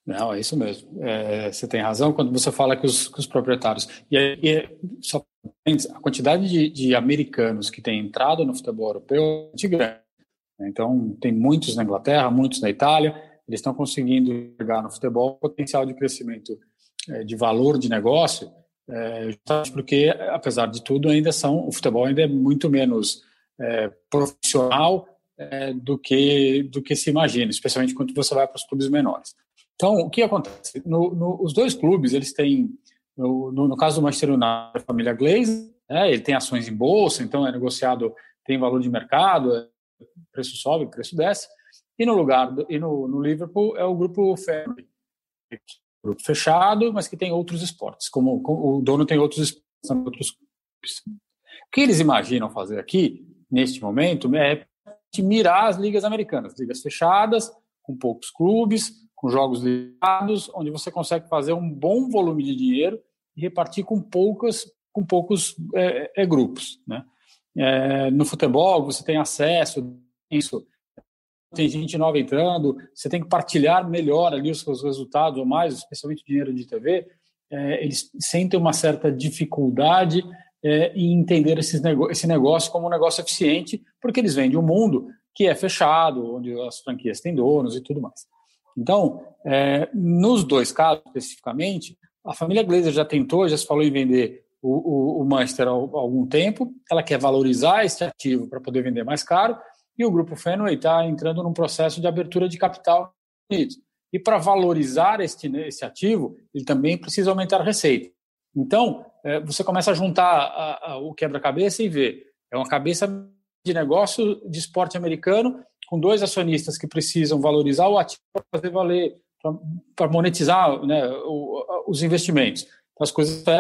Não, é isso mesmo. É, você tem razão quando você fala que os, os proprietários. E, e só a quantidade de, de, americanos que têm entrado no futebol europeu é grande. Então, tem muitos na Inglaterra, muitos na Itália. Eles estão conseguindo chegar no futebol potencial de crescimento é, de valor de negócio, é, justamente porque, apesar de tudo, ainda são o futebol ainda é muito menos é, profissional é, do que do que se imagina, especialmente quando você vai para os clubes menores. Então, o que acontece? No, no, os dois clubes, eles têm, no, no, caso do Manchester United, a família Glaze, né, ele tem ações em bolsa, então é negociado, tem valor de mercado, é, preço sobe, preço desce. E no lugar e no, no Liverpool é o grupo Family, grupo fechado, mas que tem outros esportes, como, como o dono tem outros esportes, outros o que eles imaginam fazer aqui, neste momento, é mirar as ligas americanas, ligas fechadas, com poucos clubes, com jogos ligados, onde você consegue fazer um bom volume de dinheiro e repartir com poucas com poucos é, é, grupos, né? É, no futebol você tem acesso isso tem gente nova entrando, você tem que partilhar melhor ali os seus resultados, ou mais, especialmente dinheiro de TV, é, eles sentem uma certa dificuldade é, em entender esse negócio como um negócio eficiente, porque eles vêm de um mundo que é fechado, onde as franquias têm donos e tudo mais. Então, é, nos dois casos especificamente, a família Glazer já tentou, já se falou em vender o, o, o Manchester há algum tempo, ela quer valorizar esse ativo para poder vender mais caro, e o grupo Fenway está entrando num processo de abertura de capital E para valorizar este, esse ativo, ele também precisa aumentar a receita. Então, é, você começa a juntar a, a, o quebra-cabeça e ver. É uma cabeça de negócio de esporte americano com dois acionistas que precisam valorizar o ativo para fazer valer, para monetizar né, o, os investimentos. Então, as coisas de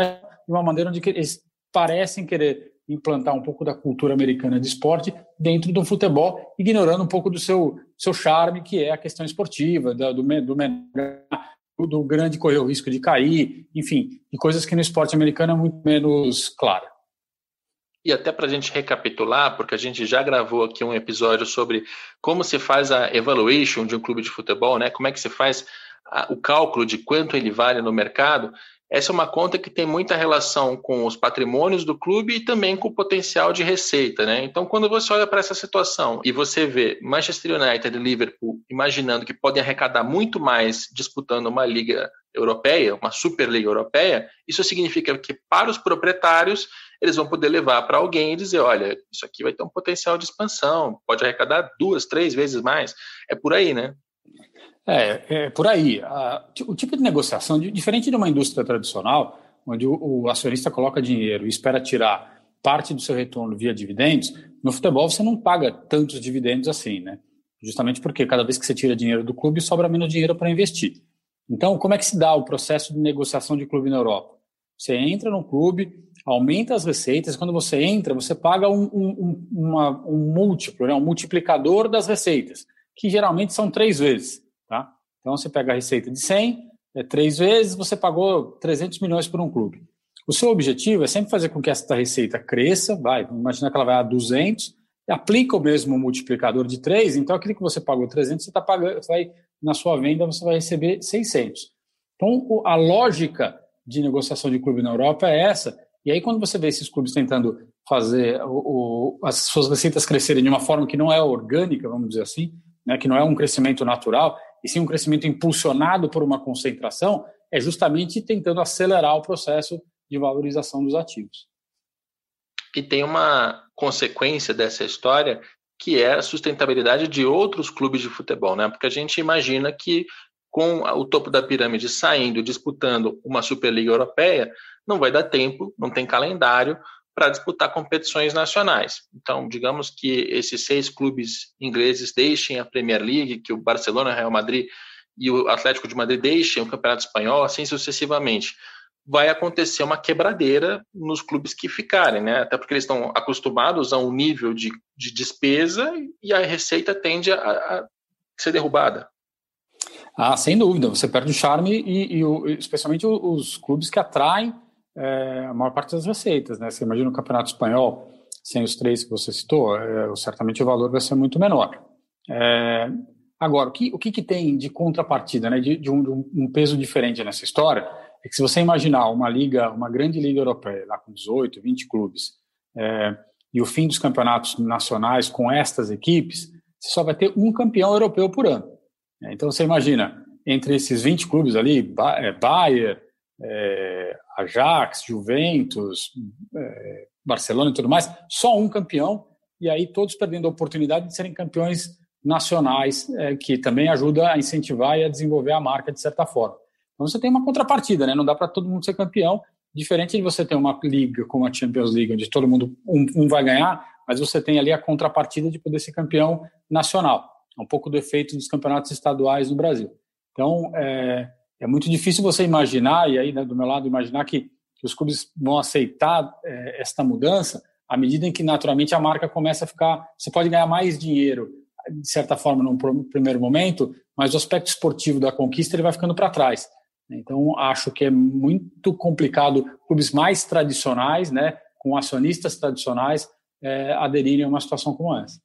uma maneira onde eles parecem querer implantar um pouco da cultura americana de esporte dentro do futebol, ignorando um pouco do seu, seu charme, que é a questão esportiva, do, do, do grande correr o risco de cair, enfim, de coisas que no esporte americano é muito menos clara. E até para a gente recapitular, porque a gente já gravou aqui um episódio sobre como se faz a evaluation de um clube de futebol, né? Como é que se faz o cálculo de quanto ele vale no mercado. Essa é uma conta que tem muita relação com os patrimônios do clube e também com o potencial de receita, né? Então, quando você olha para essa situação e você vê Manchester United e Liverpool imaginando que podem arrecadar muito mais disputando uma liga europeia, uma Superliga Europeia, isso significa que para os proprietários eles vão poder levar para alguém e dizer, olha, isso aqui vai ter um potencial de expansão, pode arrecadar duas, três vezes mais. É por aí, né? É, é por aí. o tipo de negociação, diferente de uma indústria tradicional, onde o, o, acionista coloca dinheiro e espera tirar parte do seu retorno via dividendos, no futebol você não paga tantos dividendos assim, né? Justamente porque cada vez que você tira dinheiro do clube, sobra menos dinheiro para investir. Então, como é que se dá o processo de negociação de clube na Europa? Você entra no clube, aumenta as receitas, quando você entra, você paga um, um, uma, um múltiplo, né? um multiplicador das receitas, que geralmente são três vezes. Tá? Então, você pega a receita de 100, é, três vezes, você pagou 300 milhões por um clube. O seu objetivo é sempre fazer com que essa receita cresça, vai, imagina que ela vai a 200, aplica o mesmo multiplicador de 3, então aquilo que você pagou 300, você está pagando, você vai, na sua venda você vai receber 600. Então, a lógica de negociação de clube na Europa é essa, e aí quando você vê esses clubes tentando fazer o, o, as suas receitas crescerem de uma forma que não é orgânica, vamos dizer assim, né, que não é um crescimento natural, e sim um crescimento impulsionado por uma concentração, é justamente tentando acelerar o processo de valorização dos ativos. E tem uma consequência dessa história que é a sustentabilidade de outros clubes de futebol, né? Porque a gente imagina que com o topo da pirâmide saindo, disputando uma Superliga Europeia, não vai dar tempo, não tem calendário para disputar competições nacionais. Então, digamos que esses seis clubes ingleses deixem a Premier League, que o Barcelona, Real Madrid e o Atlético de Madrid deixem o Campeonato Espanhol, assim sucessivamente. Vai acontecer uma quebradeira nos clubes que ficarem, né? Até porque eles estão acostumados a um nível de, de despesa e a receita tende a, a ser derrubada. Ah, sem dúvida. Você perde o charme e, e especialmente os clubes que atraem é, a maior parte das receitas. Né? Você imagina o Campeonato Espanhol, sem os três que você citou, é, certamente o valor vai ser muito menor. É, agora, o que, o que, que, tem de contrapartida, né, de, de, um, de, um, peso diferente nessa história, é que se você imaginar uma liga, uma grande liga europeia, lá com 18, 20 clubes, é, e o fim dos campeonatos nacionais com estas equipes, você só vai ter um campeão europeu por ano. Então você imagina, entre esses 20 clubes ali, é, Bayern, é, Ajax, Juventus, é, Barcelona e tudo mais, só um campeão, e aí todos perdendo a oportunidade de serem campeões nacionais, é, que também ajuda a incentivar e a desenvolver a marca de certa forma. Então você tem uma contrapartida, né? não dá para todo mundo ser campeão, diferente de você ter uma liga como a Champions League, onde todo mundo um, um vai ganhar, mas você tem ali a contrapartida de poder ser campeão nacional. É um pouco do efeito dos campeonatos estaduais no Brasil. Então, é, é muito difícil você imaginar, e aí né, do meu lado, imaginar que, que os clubes vão aceitar é, esta mudança à medida em que naturalmente a marca começa a ficar. Você pode ganhar mais dinheiro, de certa forma, num primeiro momento, mas o aspecto esportivo da conquista ele vai ficando para trás. Então, acho que é muito complicado clubes mais tradicionais, né, com acionistas tradicionais, é, aderirem a uma situação como essa.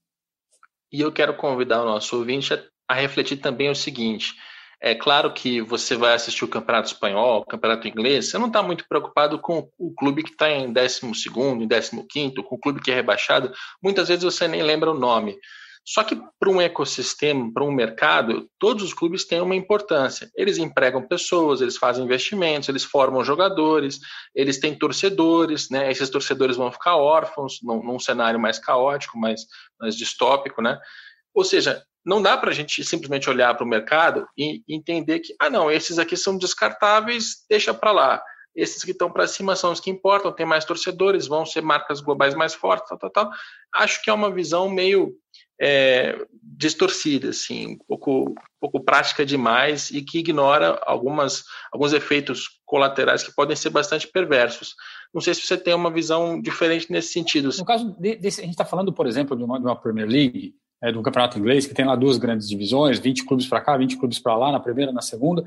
E eu quero convidar o nosso ouvinte a, a refletir também o seguinte: é claro que você vai assistir o Campeonato Espanhol, o Campeonato Inglês, você não está muito preocupado com o clube que está em 12, em 15, com o clube que é rebaixado. Muitas vezes você nem lembra o nome. Só que para um ecossistema, para um mercado, todos os clubes têm uma importância. Eles empregam pessoas, eles fazem investimentos, eles formam jogadores, eles têm torcedores, né? Esses torcedores vão ficar órfãos num, num cenário mais caótico, mais, mais distópico, né? Ou seja, não dá para a gente simplesmente olhar para o mercado e entender que, ah, não, esses aqui são descartáveis, deixa para lá. Esses que estão para cima são os que importam, tem mais torcedores, vão ser marcas globais mais fortes, tal, tal, tal. Acho que é uma visão meio é, distorcida, assim, um pouco, um pouco prática demais e que ignora algumas, alguns efeitos colaterais que podem ser bastante perversos. Não sei se você tem uma visão diferente nesse sentido. No caso desse, a gente está falando, por exemplo, de uma, de uma Premier League, é, do campeonato inglês, que tem lá duas grandes divisões, 20 clubes para cá, 20 clubes para lá, na primeira, na segunda.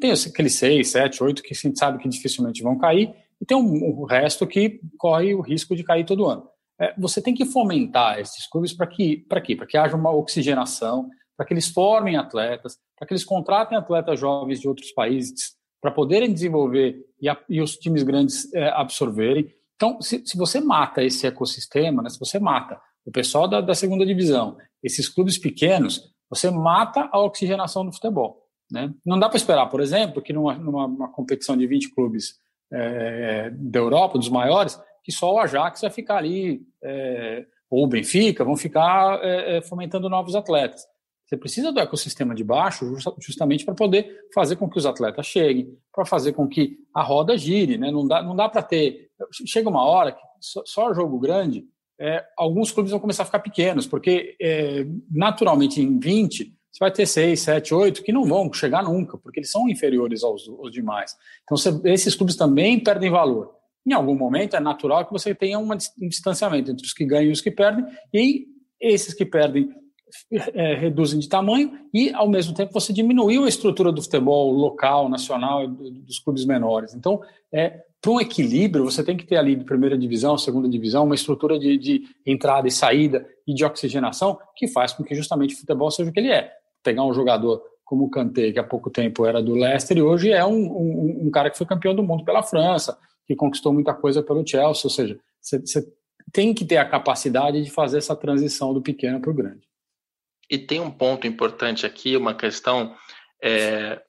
Tem aqueles 6, 7, 8 que a gente sabe que dificilmente vão cair, e tem um, um resto que corre o risco de cair todo ano. É, você tem que fomentar esses clubes para que, para quê? Para que haja uma oxigenação, para que eles formem atletas, para que eles contratem atletas jovens de outros países, para poderem desenvolver e, a, e, os times grandes é, absorverem. Então, se, se, você mata esse ecossistema, né, se você mata o pessoal da, da segunda divisão, esses clubes pequenos, você mata a oxigenação do futebol. Né? Não dá para esperar, por exemplo, que numa, numa competição de 20 clubes é, da Europa, dos maiores, que só o Ajax vai ficar ali, é, ou o Benfica, vão ficar é, é fomentando novos atletas. Você precisa do ecossistema de baixo justamente para poder fazer com que os atletas cheguem, para fazer com que a roda gire. Né? Não dá, não dá para ter. Chega uma hora que só, só jogo grande é, alguns clubes vão começar a ficar pequenos, porque é, naturalmente em 20 você vai ter 6, 7, 8 que não vão chegar nunca, porque eles são inferiores aos, aos demais. Então você, esses clubes também perdem valor. Em algum momento é natural que você tenha uma, um distanciamento entre os que ganham e os que perdem, e esses que perdem é, reduzem de tamanho e, ao mesmo tempo, você diminuiu a estrutura do futebol local, nacional, dos clubes menores. Então, é, para um equilíbrio, você tem que ter ali de primeira divisão, segunda divisão, uma estrutura de, de, entrada e saída e de oxigenação que faz com que justamente o futebol seja o que ele é. Pegar um jogador como o Kanté, que há pouco tempo era do Leicester, e hoje é um, um, um cara que foi campeão do mundo pela França, que conquistou muita coisa pelo Chelsea, ou seja, você, tem que ter a capacidade de fazer essa transição do pequeno para o grande. E tem um ponto importante aqui, uma questão é,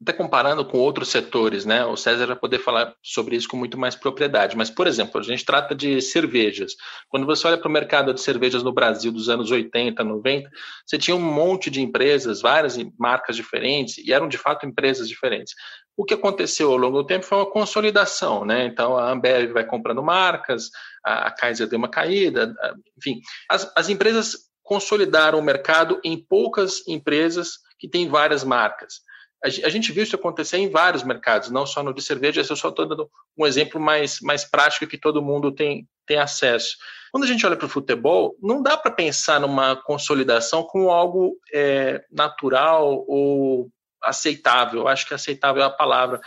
até comparando com outros setores, né? O César vai poder falar sobre isso com muito mais propriedade. Mas, por exemplo, a gente trata de cervejas. Quando você olha para o mercado de cervejas no Brasil dos anos 80, 90, você tinha um monte de empresas, várias marcas diferentes, e eram de fato empresas diferentes. O que aconteceu ao longo do tempo foi uma consolidação, né? Então a Ambev vai comprando marcas, a Kaiser deu uma caída, enfim, as, as empresas consolidaram o mercado em poucas empresas que têm várias marcas a gente viu isso acontecer em vários mercados, não só no de cerveja, eu só estou dando um exemplo mais, mais prático que todo mundo tem, tem acesso. Quando a gente olha para o futebol, não dá para pensar numa consolidação como algo é, natural ou aceitável. Acho que aceitável é a palavra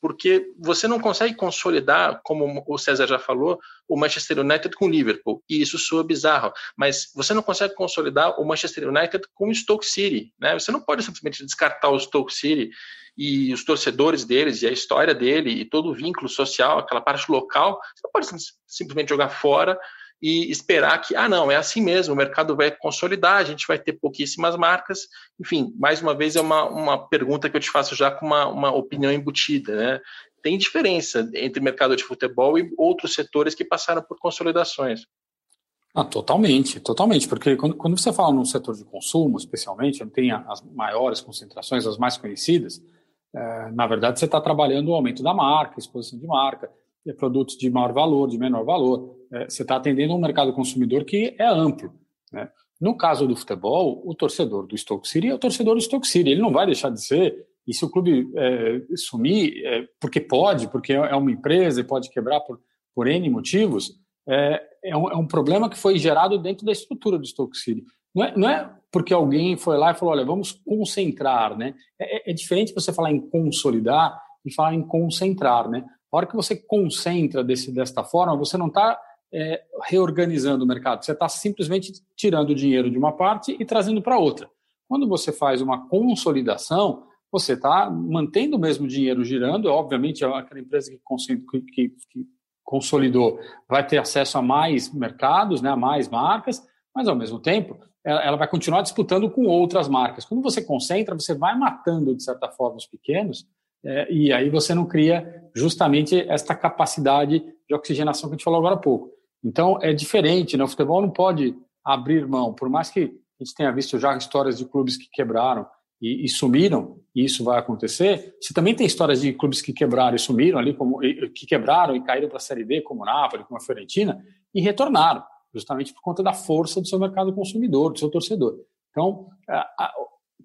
porque você não consegue consolidar, como o César já falou, o Manchester United com o Liverpool, e isso soa bizarro, mas você não consegue consolidar o Manchester United com o Stoke City, né? Você não pode simplesmente descartar o Stoke City e os torcedores deles, e a história dele, e todo o vínculo social, aquela parte local, você não pode simplesmente jogar fora e esperar que, ah, não, é assim mesmo, o mercado vai consolidar, a gente vai ter pouquíssimas marcas. Enfim, mais uma vez, é uma, uma pergunta que eu te faço já com uma, uma opinião embutida, né? Tem diferença entre mercado de futebol e outros setores que passaram por consolidações. Ah, totalmente, totalmente, porque quando, quando você fala no setor de consumo, especialmente, onde tem as maiores concentrações, as mais conhecidas, é, na verdade você está trabalhando o aumento da marca, exposição de marca, produtos de maior valor, de menor valor. É, você está atendendo um mercado consumidor que é amplo. Né? No caso do futebol, o torcedor do Stoke City é o torcedor do Stoke City. Ele não vai deixar de ser. E se o clube é, sumir, é, porque pode, porque é uma empresa e pode quebrar por, por N motivos, é, é, um, é um problema que foi gerado dentro da estrutura do Stoke City. Não é, não é porque alguém foi lá e falou, olha, vamos concentrar, né? É, é, diferente você falar em consolidar e falar em concentrar, né? A hora que você concentra desse, desta forma, você não está é, reorganizando o mercado, você está simplesmente tirando o dinheiro de uma parte e trazendo para outra. Quando você faz uma consolidação, você está mantendo o mesmo dinheiro girando, obviamente aquela empresa que, que, que, consolidou vai ter acesso a mais mercados, né, a mais marcas, mas ao mesmo tempo ela vai continuar disputando com outras marcas. Quando você concentra, você vai matando de certa forma os pequenos é, e aí você não cria justamente esta capacidade de oxigenação que a gente falou agora há pouco. Então é diferente, né? O futebol não pode abrir mão, por mais que a gente tenha visto já histórias de clubes que quebraram e, e sumiram, e isso vai acontecer. Você também tem histórias de clubes que quebraram e sumiram ali, como que quebraram e caíram para a Série D, como o Napoli, como a Fiorentina, e retornaram, justamente por conta da força do seu mercado consumidor, do seu torcedor. Então,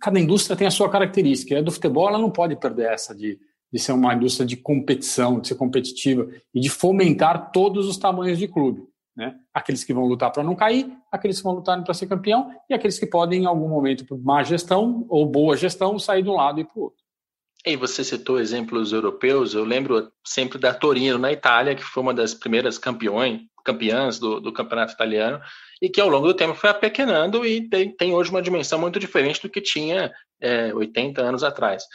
cada indústria tem a sua característica. E a do futebol ela não pode perder essa de, de ser uma indústria de competição, de ser competitiva e de fomentar todos os tamanhos de clube. Né? Aqueles que vão lutar para não cair, aqueles que vão lutar para ser campeão e aqueles que podem, em algum momento, por má gestão ou boa gestão, sair de um lado e para o outro. E você citou exemplos europeus, eu lembro sempre da Torino, na Itália, que foi uma das primeiras campeões, campeãs do, do campeonato italiano, e que ao longo do tempo foi apequenando e tem, tem hoje uma dimensão muito diferente do que tinha é, 80 anos atrás.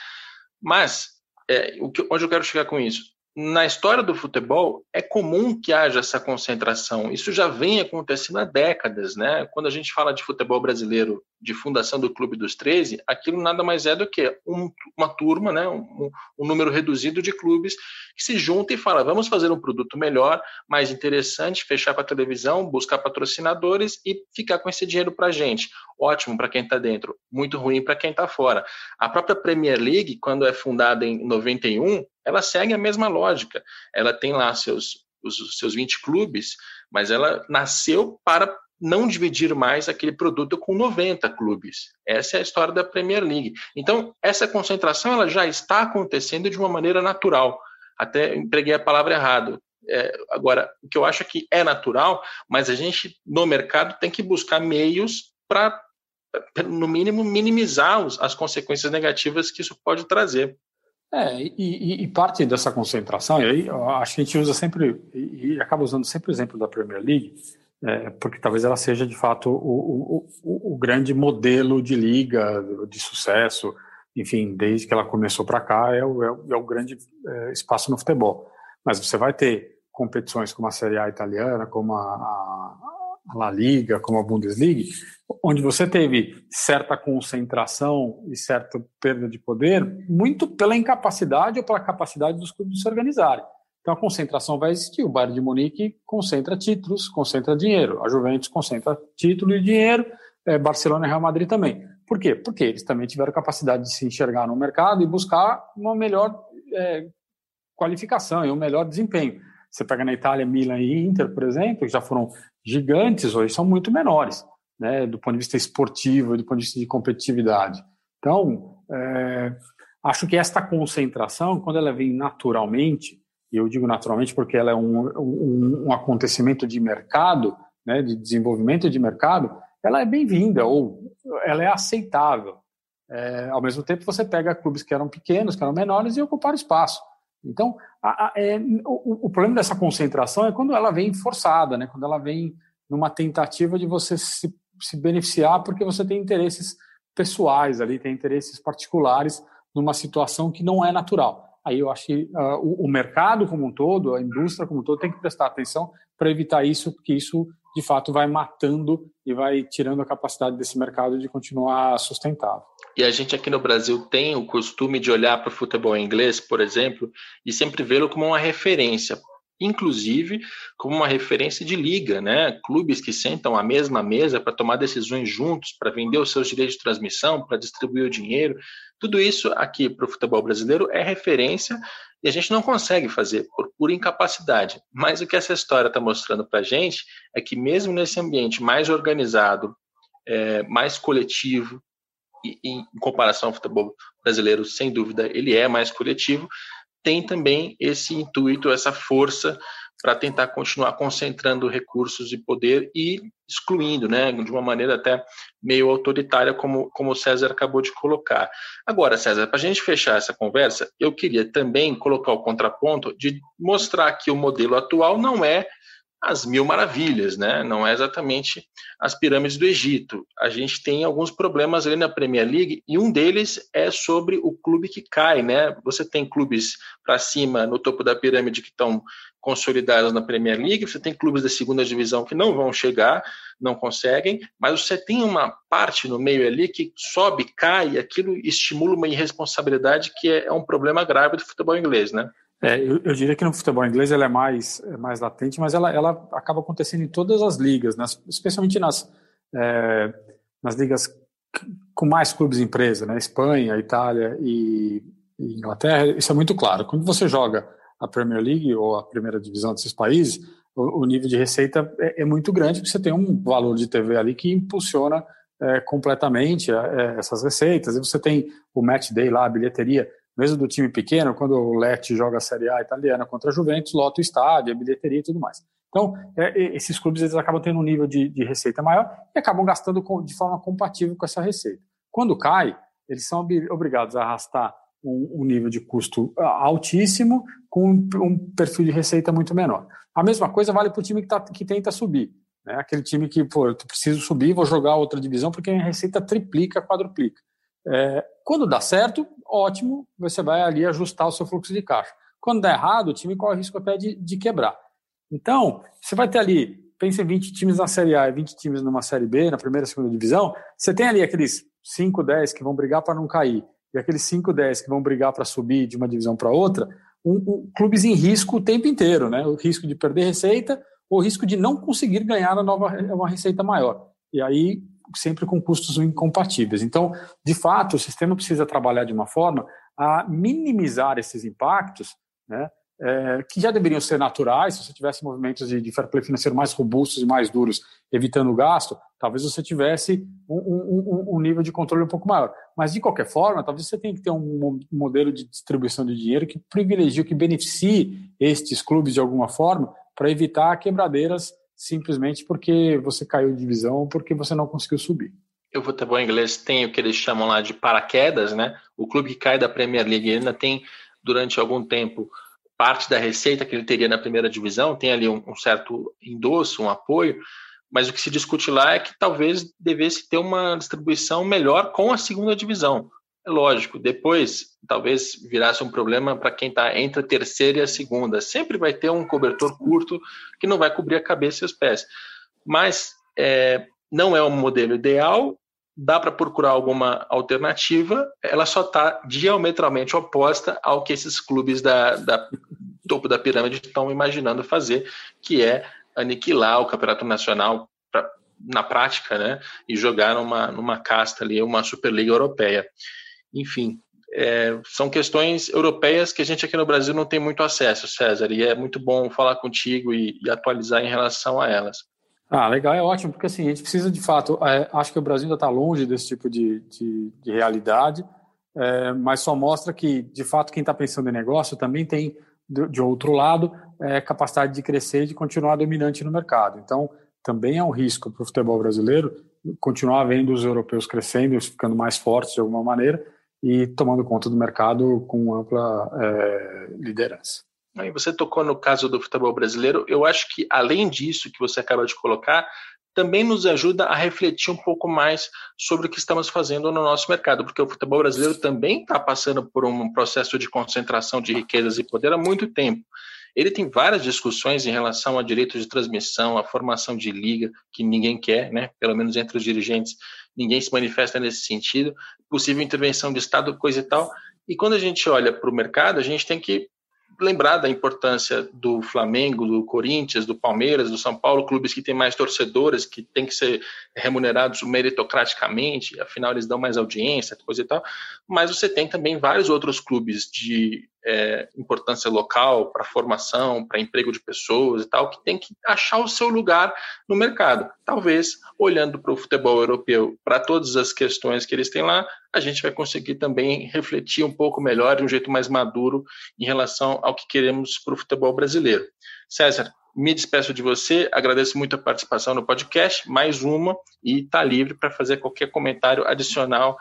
Mas, é, o que, onde eu quero chegar com isso? na história do futebol é comum que haja essa concentração. Isso já vem acontecendo há décadas, né? Quando a gente fala de futebol brasileiro, de fundação do Clube dos 13, aquilo nada mais é do que um, uma turma, né? Um, um, número reduzido de clubes que se junta e fala: vamos fazer um produto melhor, mais interessante, fechar com a televisão, buscar patrocinadores e ficar com esse dinheiro para a gente. Ótimo para quem está dentro, muito ruim para quem está fora. A própria Premier League, quando é fundada em 91, ela segue a mesma lógica. Ela tem lá seus, os seus 20 clubes, mas ela nasceu para não dividir mais aquele produto com 90 clubes. Essa é a história da Premier League. Então, essa concentração ela já está acontecendo de uma maneira natural. Até empreguei a palavra errado. É, agora, o que eu acho é que é natural, mas a gente, no mercado, tem que buscar meios para, no mínimo, minimizar as consequências negativas que isso pode trazer. É, e, e, parte dessa concentração, e aí acho que a gente usa sempre, e acaba usando sempre o exemplo da Premier League, é, porque talvez ela seja de fato o, o, o, grande modelo de liga, de sucesso, enfim, desde que ela começou para cá, é o, é, é o grande é, espaço no futebol. Mas você vai ter competições como a Série A italiana, como a, a La Liga, como a Bundesliga, onde você teve certa concentração e certa perda de poder, muito pela incapacidade ou pela capacidade dos clubes de se organizarem. Então a concentração vai existir. O Bayern de Munique concentra títulos, concentra dinheiro. A Juventus concentra título e dinheiro. É, Barcelona e Real Madrid também. Por quê? Porque eles também tiveram capacidade de se enxergar no mercado e buscar uma melhor é, qualificação e um melhor desempenho. Você pega na Itália Milan e Inter, por exemplo, que já foram gigantes, hoje são muito menores né, do ponto de vista esportivo, do ponto de vista de competitividade. Então, é, acho que esta concentração, quando ela vem naturalmente, e eu digo naturalmente porque ela é um, um, um acontecimento de mercado, né, de desenvolvimento de mercado, ela é bem-vinda ou ela é aceitável. É, ao mesmo tempo, você pega clubes que eram pequenos, que eram menores e ocuparam espaço. Então, a, a, é, o, o, problema dessa concentração é quando ela vem forçada, né? quando ela vem numa tentativa de você se se beneficiar porque você tem interesses pessoais ali, tem interesses particulares numa situação que não é natural. Aí eu acho que uh, o, o, mercado como um todo, a indústria como um todo, tem que prestar atenção para evitar isso, porque isso de fato vai matando e vai tirando a capacidade desse mercado de continuar sustentável. E a gente aqui no Brasil tem o costume de olhar para o futebol inglês, por exemplo, e sempre vê-lo como uma referência inclusive como uma referência de liga, né? Clubes que sentam à mesma mesa para tomar decisões juntos, para vender os seus direitos de transmissão, para distribuir o dinheiro. Tudo isso aqui para o futebol brasileiro é referência e a gente não consegue fazer por pura incapacidade. Mas o que essa história está mostrando para a gente é que mesmo nesse ambiente mais organizado, é, mais coletivo, e, em comparação ao futebol brasileiro, sem dúvida, ele é mais coletivo, tem também esse intuito, essa força para tentar continuar concentrando recursos e poder e excluindo, né, de uma maneira até meio autoritária, como, como o César acabou de colocar. Agora, César, para a gente fechar essa conversa, eu queria também colocar o contraponto de mostrar que o modelo atual não é as mil maravilhas, né? Não é exatamente as pirâmides do Egito. A gente tem alguns problemas ali na Premier League e um deles é sobre o clube que cai, né? Você tem clubes para cima no topo da pirâmide que estão consolidados na Premier League, você tem clubes da segunda divisão que não vão chegar, não conseguem, mas você tem uma parte no meio ali que sobe, cai, e aquilo estimula uma irresponsabilidade que é, é um problema grave do futebol inglês, né? É, eu, eu, diria que no futebol inglês ela é mais, é mais latente, mas ela, ela acaba acontecendo em todas as ligas, nas, especialmente nas, é, nas ligas com mais clubes empresa, né? Espanha, Itália e, e, Inglaterra, isso é muito claro. Quando você joga a Premier League ou a primeira divisão desses países, o, o nível de receita é, é, muito grande, porque você tem um valor de TV ali que impulsiona é, completamente é, essas receitas. E você tem o match day lá, a bilheteria mesmo do time pequeno, quando o Lecce joga a Série A italiana contra a Juventus, lota o estádio, a bilheteria e tudo mais. Então, é, esses clubes eles acabam tendo um nível de, de, receita maior e acabam gastando com, de forma compatível com essa receita. Quando cai, eles são obrigados a arrastar um, um nível de custo altíssimo com um, um, perfil de receita muito menor. A mesma coisa vale para o time que, tá, que tenta subir. Né? Aquele time que, pô, eu preciso subir, vou jogar outra divisão porque a receita triplica, quadruplica. É, quando dá certo, ótimo, você vai ali ajustar o seu fluxo de caixa. Quando dá errado, o time corre risco até de, de quebrar. Então, você vai ter ali, pensa em 20 times na Série A e 20 times numa Série B, na primeira e segunda divisão, você tem ali aqueles 5, 10 que vão brigar para não cair, e aqueles 5, 10 que vão brigar para subir de uma divisão para outra, um, um, clubes em risco o tempo inteiro, né? O risco de perder receita, ou o risco de não conseguir ganhar a nova, uma receita maior. E aí sempre com custos incompatíveis. Então, de fato, o sistema precisa trabalhar de uma forma a minimizar esses impactos, né, é, que já deveriam ser naturais, se você tivesse movimentos de, de fair play financeiro mais robustos e mais duros, evitando o gasto, talvez você tivesse um, um, um, nível de controle um pouco maior. Mas, de qualquer forma, talvez você tenha que ter um modelo de distribuição de dinheiro que privilegie, que beneficie estes clubes de alguma forma, para evitar quebradeiras simplesmente porque você caiu de divisão ou porque você não conseguiu subir. O futebol inglês tem o que eles chamam lá de paraquedas, né? O clube que cai da Premier League ainda tem, durante algum tempo, parte da receita que ele teria na primeira divisão, tem ali um, um certo endosso, um apoio, mas o que se discute lá é que talvez devesse ter uma distribuição melhor com a segunda divisão. Lógico, depois talvez virasse um problema para quem está entre a terceira e a segunda. Sempre vai ter um cobertor curto que não vai cobrir a cabeça e os pés. Mas é, não é um modelo ideal, dá para procurar alguma alternativa, ela só está diametralmente oposta ao que esses clubes da, da topo da pirâmide estão imaginando fazer, que é aniquilar o campeonato nacional pra, na prática, né, e jogar numa, numa casta ali, uma Superliga Europeia enfim, é, são questões europeias que a gente aqui no Brasil não tem muito acesso, César, e é muito bom falar contigo e, e atualizar em relação a elas. Ah, legal, é ótimo, porque assim, a gente precisa de fato, é, acho que o Brasil ainda está longe desse tipo de, de, de realidade, é, mas só mostra que, de fato, quem está pensando em negócio também tem, de, de outro lado, é, capacidade de crescer e de continuar dominante no mercado. Então, também é um risco para o futebol brasileiro continuar vendo os europeus crescendo, ficando mais fortes de alguma maneira, e tomando conta do mercado com ampla é, liderança. E você tocou no caso do futebol brasileiro. Eu acho que, além disso que você acaba de colocar, também nos ajuda a refletir um pouco mais sobre o que estamos fazendo no nosso mercado, porque o futebol brasileiro também está passando por um processo de concentração de riquezas e poder há muito tempo. Ele tem várias discussões em relação a direitos de transmissão, a formação de liga, que ninguém quer, né? pelo menos entre os dirigentes, ninguém se manifesta nesse sentido, possível intervenção de Estado, coisa e tal. E quando a gente olha para o mercado, a gente tem que lembrar da importância do Flamengo, do Corinthians, do Palmeiras, do São Paulo, clubes que têm mais torcedores, que têm que ser remunerados meritocraticamente, afinal eles dão mais audiência, coisa e tal. Mas você tem também vários outros clubes de é, importância local para formação, para emprego de pessoas e tal, que tem que achar o seu lugar no mercado. Talvez, olhando para o futebol europeu, para todas as questões que eles têm lá, a gente vai conseguir também refletir um pouco melhor, de um jeito mais maduro, em relação ao que queremos para o futebol brasileiro. César, me despeço de você, agradeço muito a participação no podcast, mais uma, e está livre para fazer qualquer comentário adicional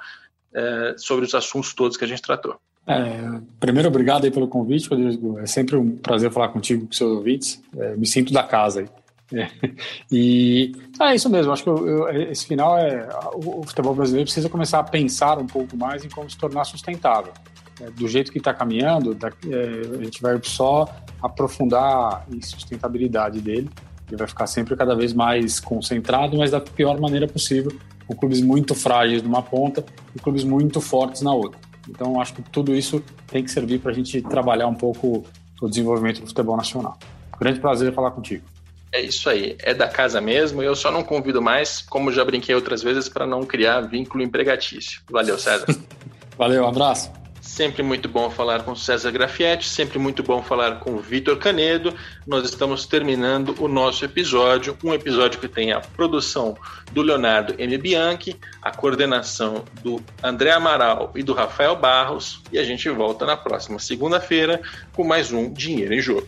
é, sobre os assuntos todos que a gente tratou. É, primeiro, obrigado aí pelo convite, Rodrigo. É sempre um prazer falar contigo com seus ouvintes. É, me sinto da casa aí. É. E é isso mesmo, acho que eu, eu, esse final é. O, o, futebol brasileiro precisa começar a pensar um pouco mais em como se tornar sustentável. É, do jeito que está caminhando, da, é, a gente vai só aprofundar em sustentabilidade dele. Ele vai ficar sempre cada vez mais concentrado, mas da pior maneira possível, com clubes muito frágeis numa ponta e clubes muito fortes na outra. Então, acho que tudo isso tem que servir para a gente trabalhar um pouco o desenvolvimento do futebol nacional. Grande prazer falar contigo. É isso aí, é da casa mesmo. Eu só não convido mais, como já brinquei outras vezes, para não criar vínculo empregatício. Valeu, César. Valeu, um abraço. Sempre muito bom falar com César Grafietti, sempre muito bom falar com Vitor Canedo. Nós estamos terminando o nosso episódio, um episódio que tem a produção do Leonardo M. Bianchi, a coordenação do André Amaral e do Rafael Barros, e a gente volta na próxima segunda-feira com mais um Dinheiro em Jogo.